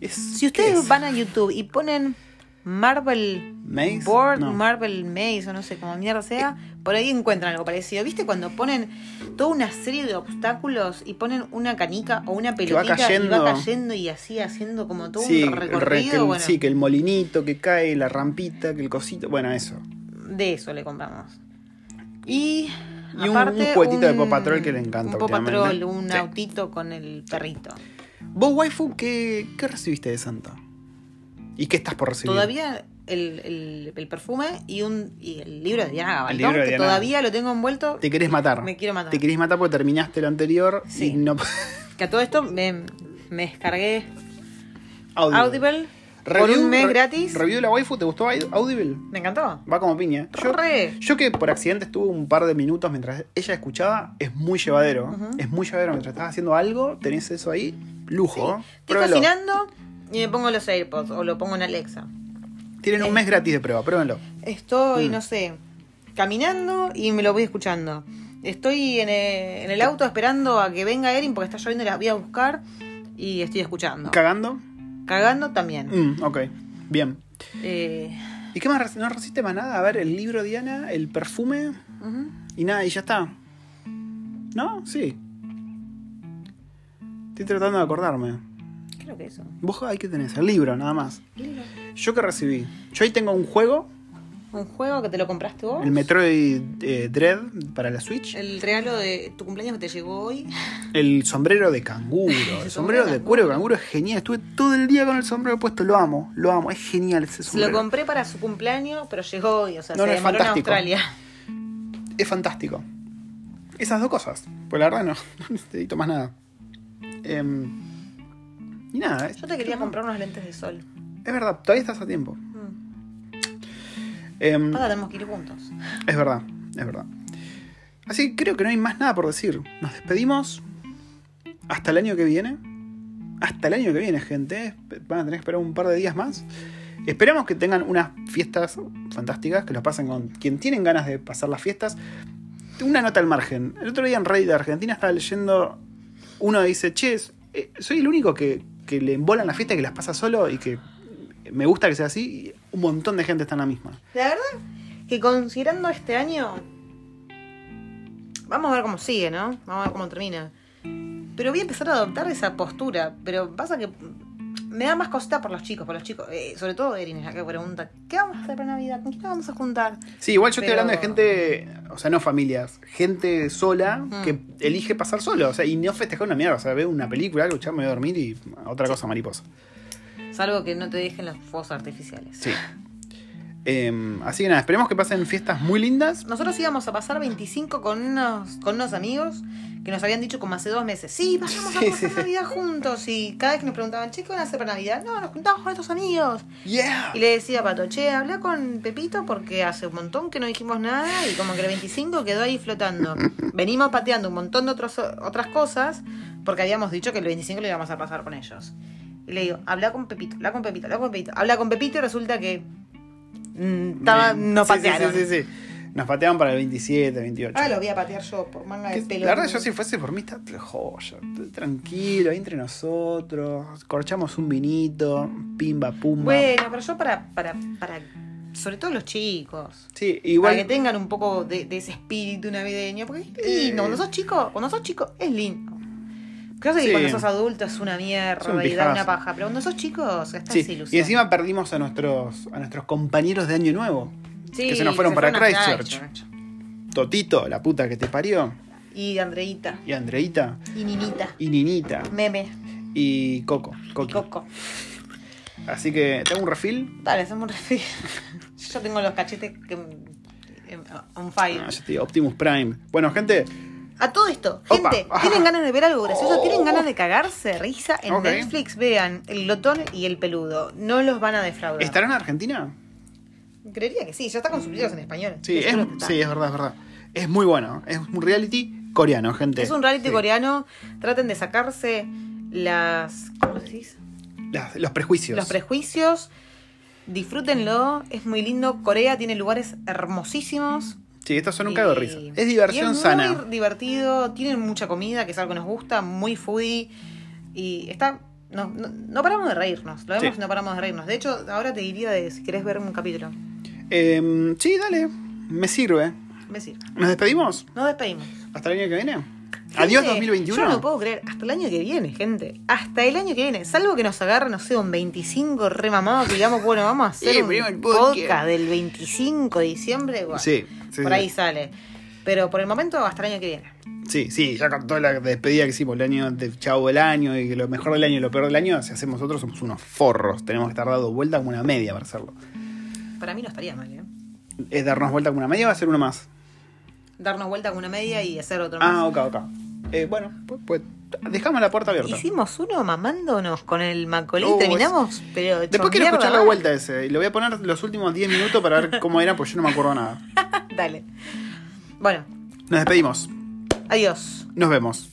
Es- Si ¿qué ustedes es? van a YouTube y ponen Marvel ¿Maze? Board, No. Marvel Maze, o no sé cómo mierda sea, por ahí encuentran algo parecido. ¿Viste cuando ponen toda una serie de obstáculos y ponen una canica o una va pelotita y cayendo. va cayendo y así haciendo como todo Sí, un re- recorrido? que el, bueno, sí, que el molinito que cae, la rampita, que el cosito. Bueno, eso. de eso le compramos. Y, Y un- aparte, un juguetito de Paw Patrol que le encanta Un últimamente. Patrol, un Sí. autito con el perrito. Vos, waifu, ¿qué, qué recibiste de Santa? ¿Y qué estás por recibir? Todavía el, el- el perfume y un y el libro de Diana Gabaldón, que Diana. todavía lo tengo envuelto. Te querés matar. Me quiero matar. Te querés matar porque terminaste lo anterior Sí. y no. Que a todo esto me, me descargué Audible. Audible por Review- un mes re- gratis. ¿Review de la waifu? ¿Te gustó Audible? Me encantó. Va como piña. Yo, yo que por accidente estuve un par de minutos mientras ella escuchaba, es muy llevadero. Es muy llevadero. Mientras estás haciendo algo, tenés eso ahí. Lujo. Estoy Pruébelo. cocinando y me pongo los AirPods o lo pongo en Alexa. Tienen un Eh. mes gratis de prueba, pruébenlo. Estoy, Mm. no sé, caminando y me lo voy escuchando. Estoy en el, en el auto esperando a que venga Erin porque está lloviendo y la voy a buscar y estoy escuchando. ¿Cagando? Cagando también. Mm, ok. Bien. Eh, ¿Y qué más? ¿No resiste más nada? A ver, el libro Diana, el perfume y nada, y ya está. ¿No? Sí. Estoy tratando de acordarme. Creo que eso. Vos ahí que tenés, el libro, nada más. Libro. Yo que recibí. Yo ahí tengo un juego, Un juego que te lo compraste vos. el Metroid eh, Dread para la Switch. El regalo de tu cumpleaños que te llegó hoy. El sombrero de canguro. El sombrero de cuero de canguro es genial. Estuve todo el día con el sombrero puesto. Lo amo, lo amo. Es genial ese Se lo sombrero. compré para su cumpleaños, pero llegó hoy. O sea, No, se no, es en fantástico. Australia. Es fantástico. Esas dos cosas. Pues la verdad no, no necesito más nada. Em, y nada. Yo te quería comprar unos lentes de sol. Es verdad, todavía estás a tiempo. Mm. Em, Ahora tenemos que ir juntos. es verdad, es verdad. Así que creo que no hay más nada por decir. Nos despedimos hasta el año que viene. Hasta el año que viene, gente. Van a tener que esperar un par de días más. Esperamos que tengan unas fiestas fantásticas, que lo pasen con quien tienen ganas de pasar las fiestas. Una nota al margen. El otro día en Reddit de Argentina estaba leyendo. Uno dice, che, eh, soy el único que, que le embolan la fiesta que las pasa solo y que me gusta que sea así. Y un montón de gente está en la misma. La verdad que considerando este año, vamos a ver cómo sigue, ¿no? Vamos a ver cómo termina. Pero voy a empezar a adoptar esa postura. Pero pasa que me da más cosita por los chicos, por los chicos. eh, sobre todo Erin es la que pregunta, ¿qué vamos a hacer para Navidad? ¿Con quién vamos a juntar? Sí, igual yo estoy hablando de gente, o sea, no familias, gente sola Mm. que elige pasar solo, o sea, y no festejar una mierda, o sea, ve una película, algo, ya me voy a dormir y otra cosa mariposa. Salvo que no te dejen los fuegos artificiales. Sí. Em, así que nada, esperemos que pasen fiestas muy lindas. Nosotros íbamos a pasar 25 con unos, con unos amigos que nos habían dicho como hace dos meses, sí, vayamos a Sí, pasar sí, sí. Navidad juntos. Y cada vez que nos preguntaban, che, ¿qué van a hacer para Navidad? No, nos juntamos con estos amigos. Yeah. Y le decía a Pato, che, habla con Pepito porque hace un montón que no dijimos nada y como que el 25 quedó ahí flotando. Venimos pateando un montón de otros, otras cosas porque habíamos dicho que el 25 lo íbamos a pasar con ellos. Y le digo, habla con Pepito, habla con Pepito, habla con Pepito. Habla con Pepito y resulta que estaba, Bien. nos Sí, patearon. Sí, sí, sí. Nos pateaban para el 27, 28. Ah, lo voy a patear yo por manga de pelo. la verdad, yo si fuese por mí, está joya. Tranquilo, ahí entre nosotros. Corchamos un vinito, pimba, pumba. Bueno, pero yo para, para, para, sobre todo los chicos. sí, igual. Para que tengan un poco de, de ese espíritu navideño. Porque es lindo. Eh. Cuando sos chico, cuando sos chico, es lindo. Creo que Sí. cuando sos adulto es una mierda un y da una paja. Pero cuando sos chico, estás Sí, ilusión. y encima perdimos a nuestros, a nuestros compañeros de Año Nuevo. Sí, que se nos fueron para Christchurch. Totito, la puta que te parió. Y Andreita. Y Andreita. Y Ninita. Y Ninita. Meme. Y Coco. Y. Coco. Así que, ¿tengo un refil? Dale, hacemos un refil. Yo tengo los cachetes que, em, on fire. Ah, Optimus Prime. Bueno, gente, A todo esto, Opa. gente, ¿tienen ganas de ver algo gracioso? Oh. ¿Tienen ganas de cagarse, risa? En Ok. Netflix vean El Glotón y El Peludo. No los van a defraudar. ¿estará en Argentina? Creería que sí, ya está con subtítulos en español. Sí, es, seguro que está. sí, es verdad, es verdad. Es muy bueno. Es un reality coreano, gente. Es un reality Sí. coreano. Traten de sacarse las. ¿Cómo decís? Las- los prejuicios. Los prejuicios. Disfrútenlo. Es muy lindo. Corea tiene lugares hermosísimos. Sí, estos son un Y- cago de risa. Es y diversión es sana. Muy divertido. Tienen mucha comida, que es algo que nos gusta. Muy foodie. Y está. No, no, no paramos de reírnos. Lo vemos Sí. y no paramos de reírnos. De hecho, ahora te diría de si querés ver un capítulo. Em, sí, dale. Me sirve. Me sirve. ¿Nos despedimos? Nos despedimos. ¿Hasta el año que viene? Gente, Adiós 2021. Yo no puedo creer. Hasta el año que viene, gente. Hasta el año que viene. Salvo que nos agarre, no sé, un 25 remamado que digamos, bueno, vamos a hacer Sí, un podcast. del 25 de diciembre. bueno, Sí, sí, por ahí sale. Pero por el momento, hasta el año que viene. Sí, sí, ya con toda la despedida que hicimos el año de chavo del año y que lo mejor del año y lo peor del año, si hacemos nosotros somos unos forros. Tenemos que estar dando vuelta como una media para hacerlo. Para mí no estaría mal, ¿eh? ¿Es darnos vuelta como una media o va a ser uno más? Darnos vuelta con una media y hacer otro más. Ah, ok, ok. Eh, bueno, pues, pues dejamos la puerta abierta. Hicimos uno mamándonos con el Macaulay. Oh, terminamos, pero. Después quiero escuchar la vuelta ese. Y le voy a poner los últimos 10 minutos para ver cómo era, pues yo no me acuerdo nada. Dale. Bueno, Nos despedimos. adiós. Nos vemos.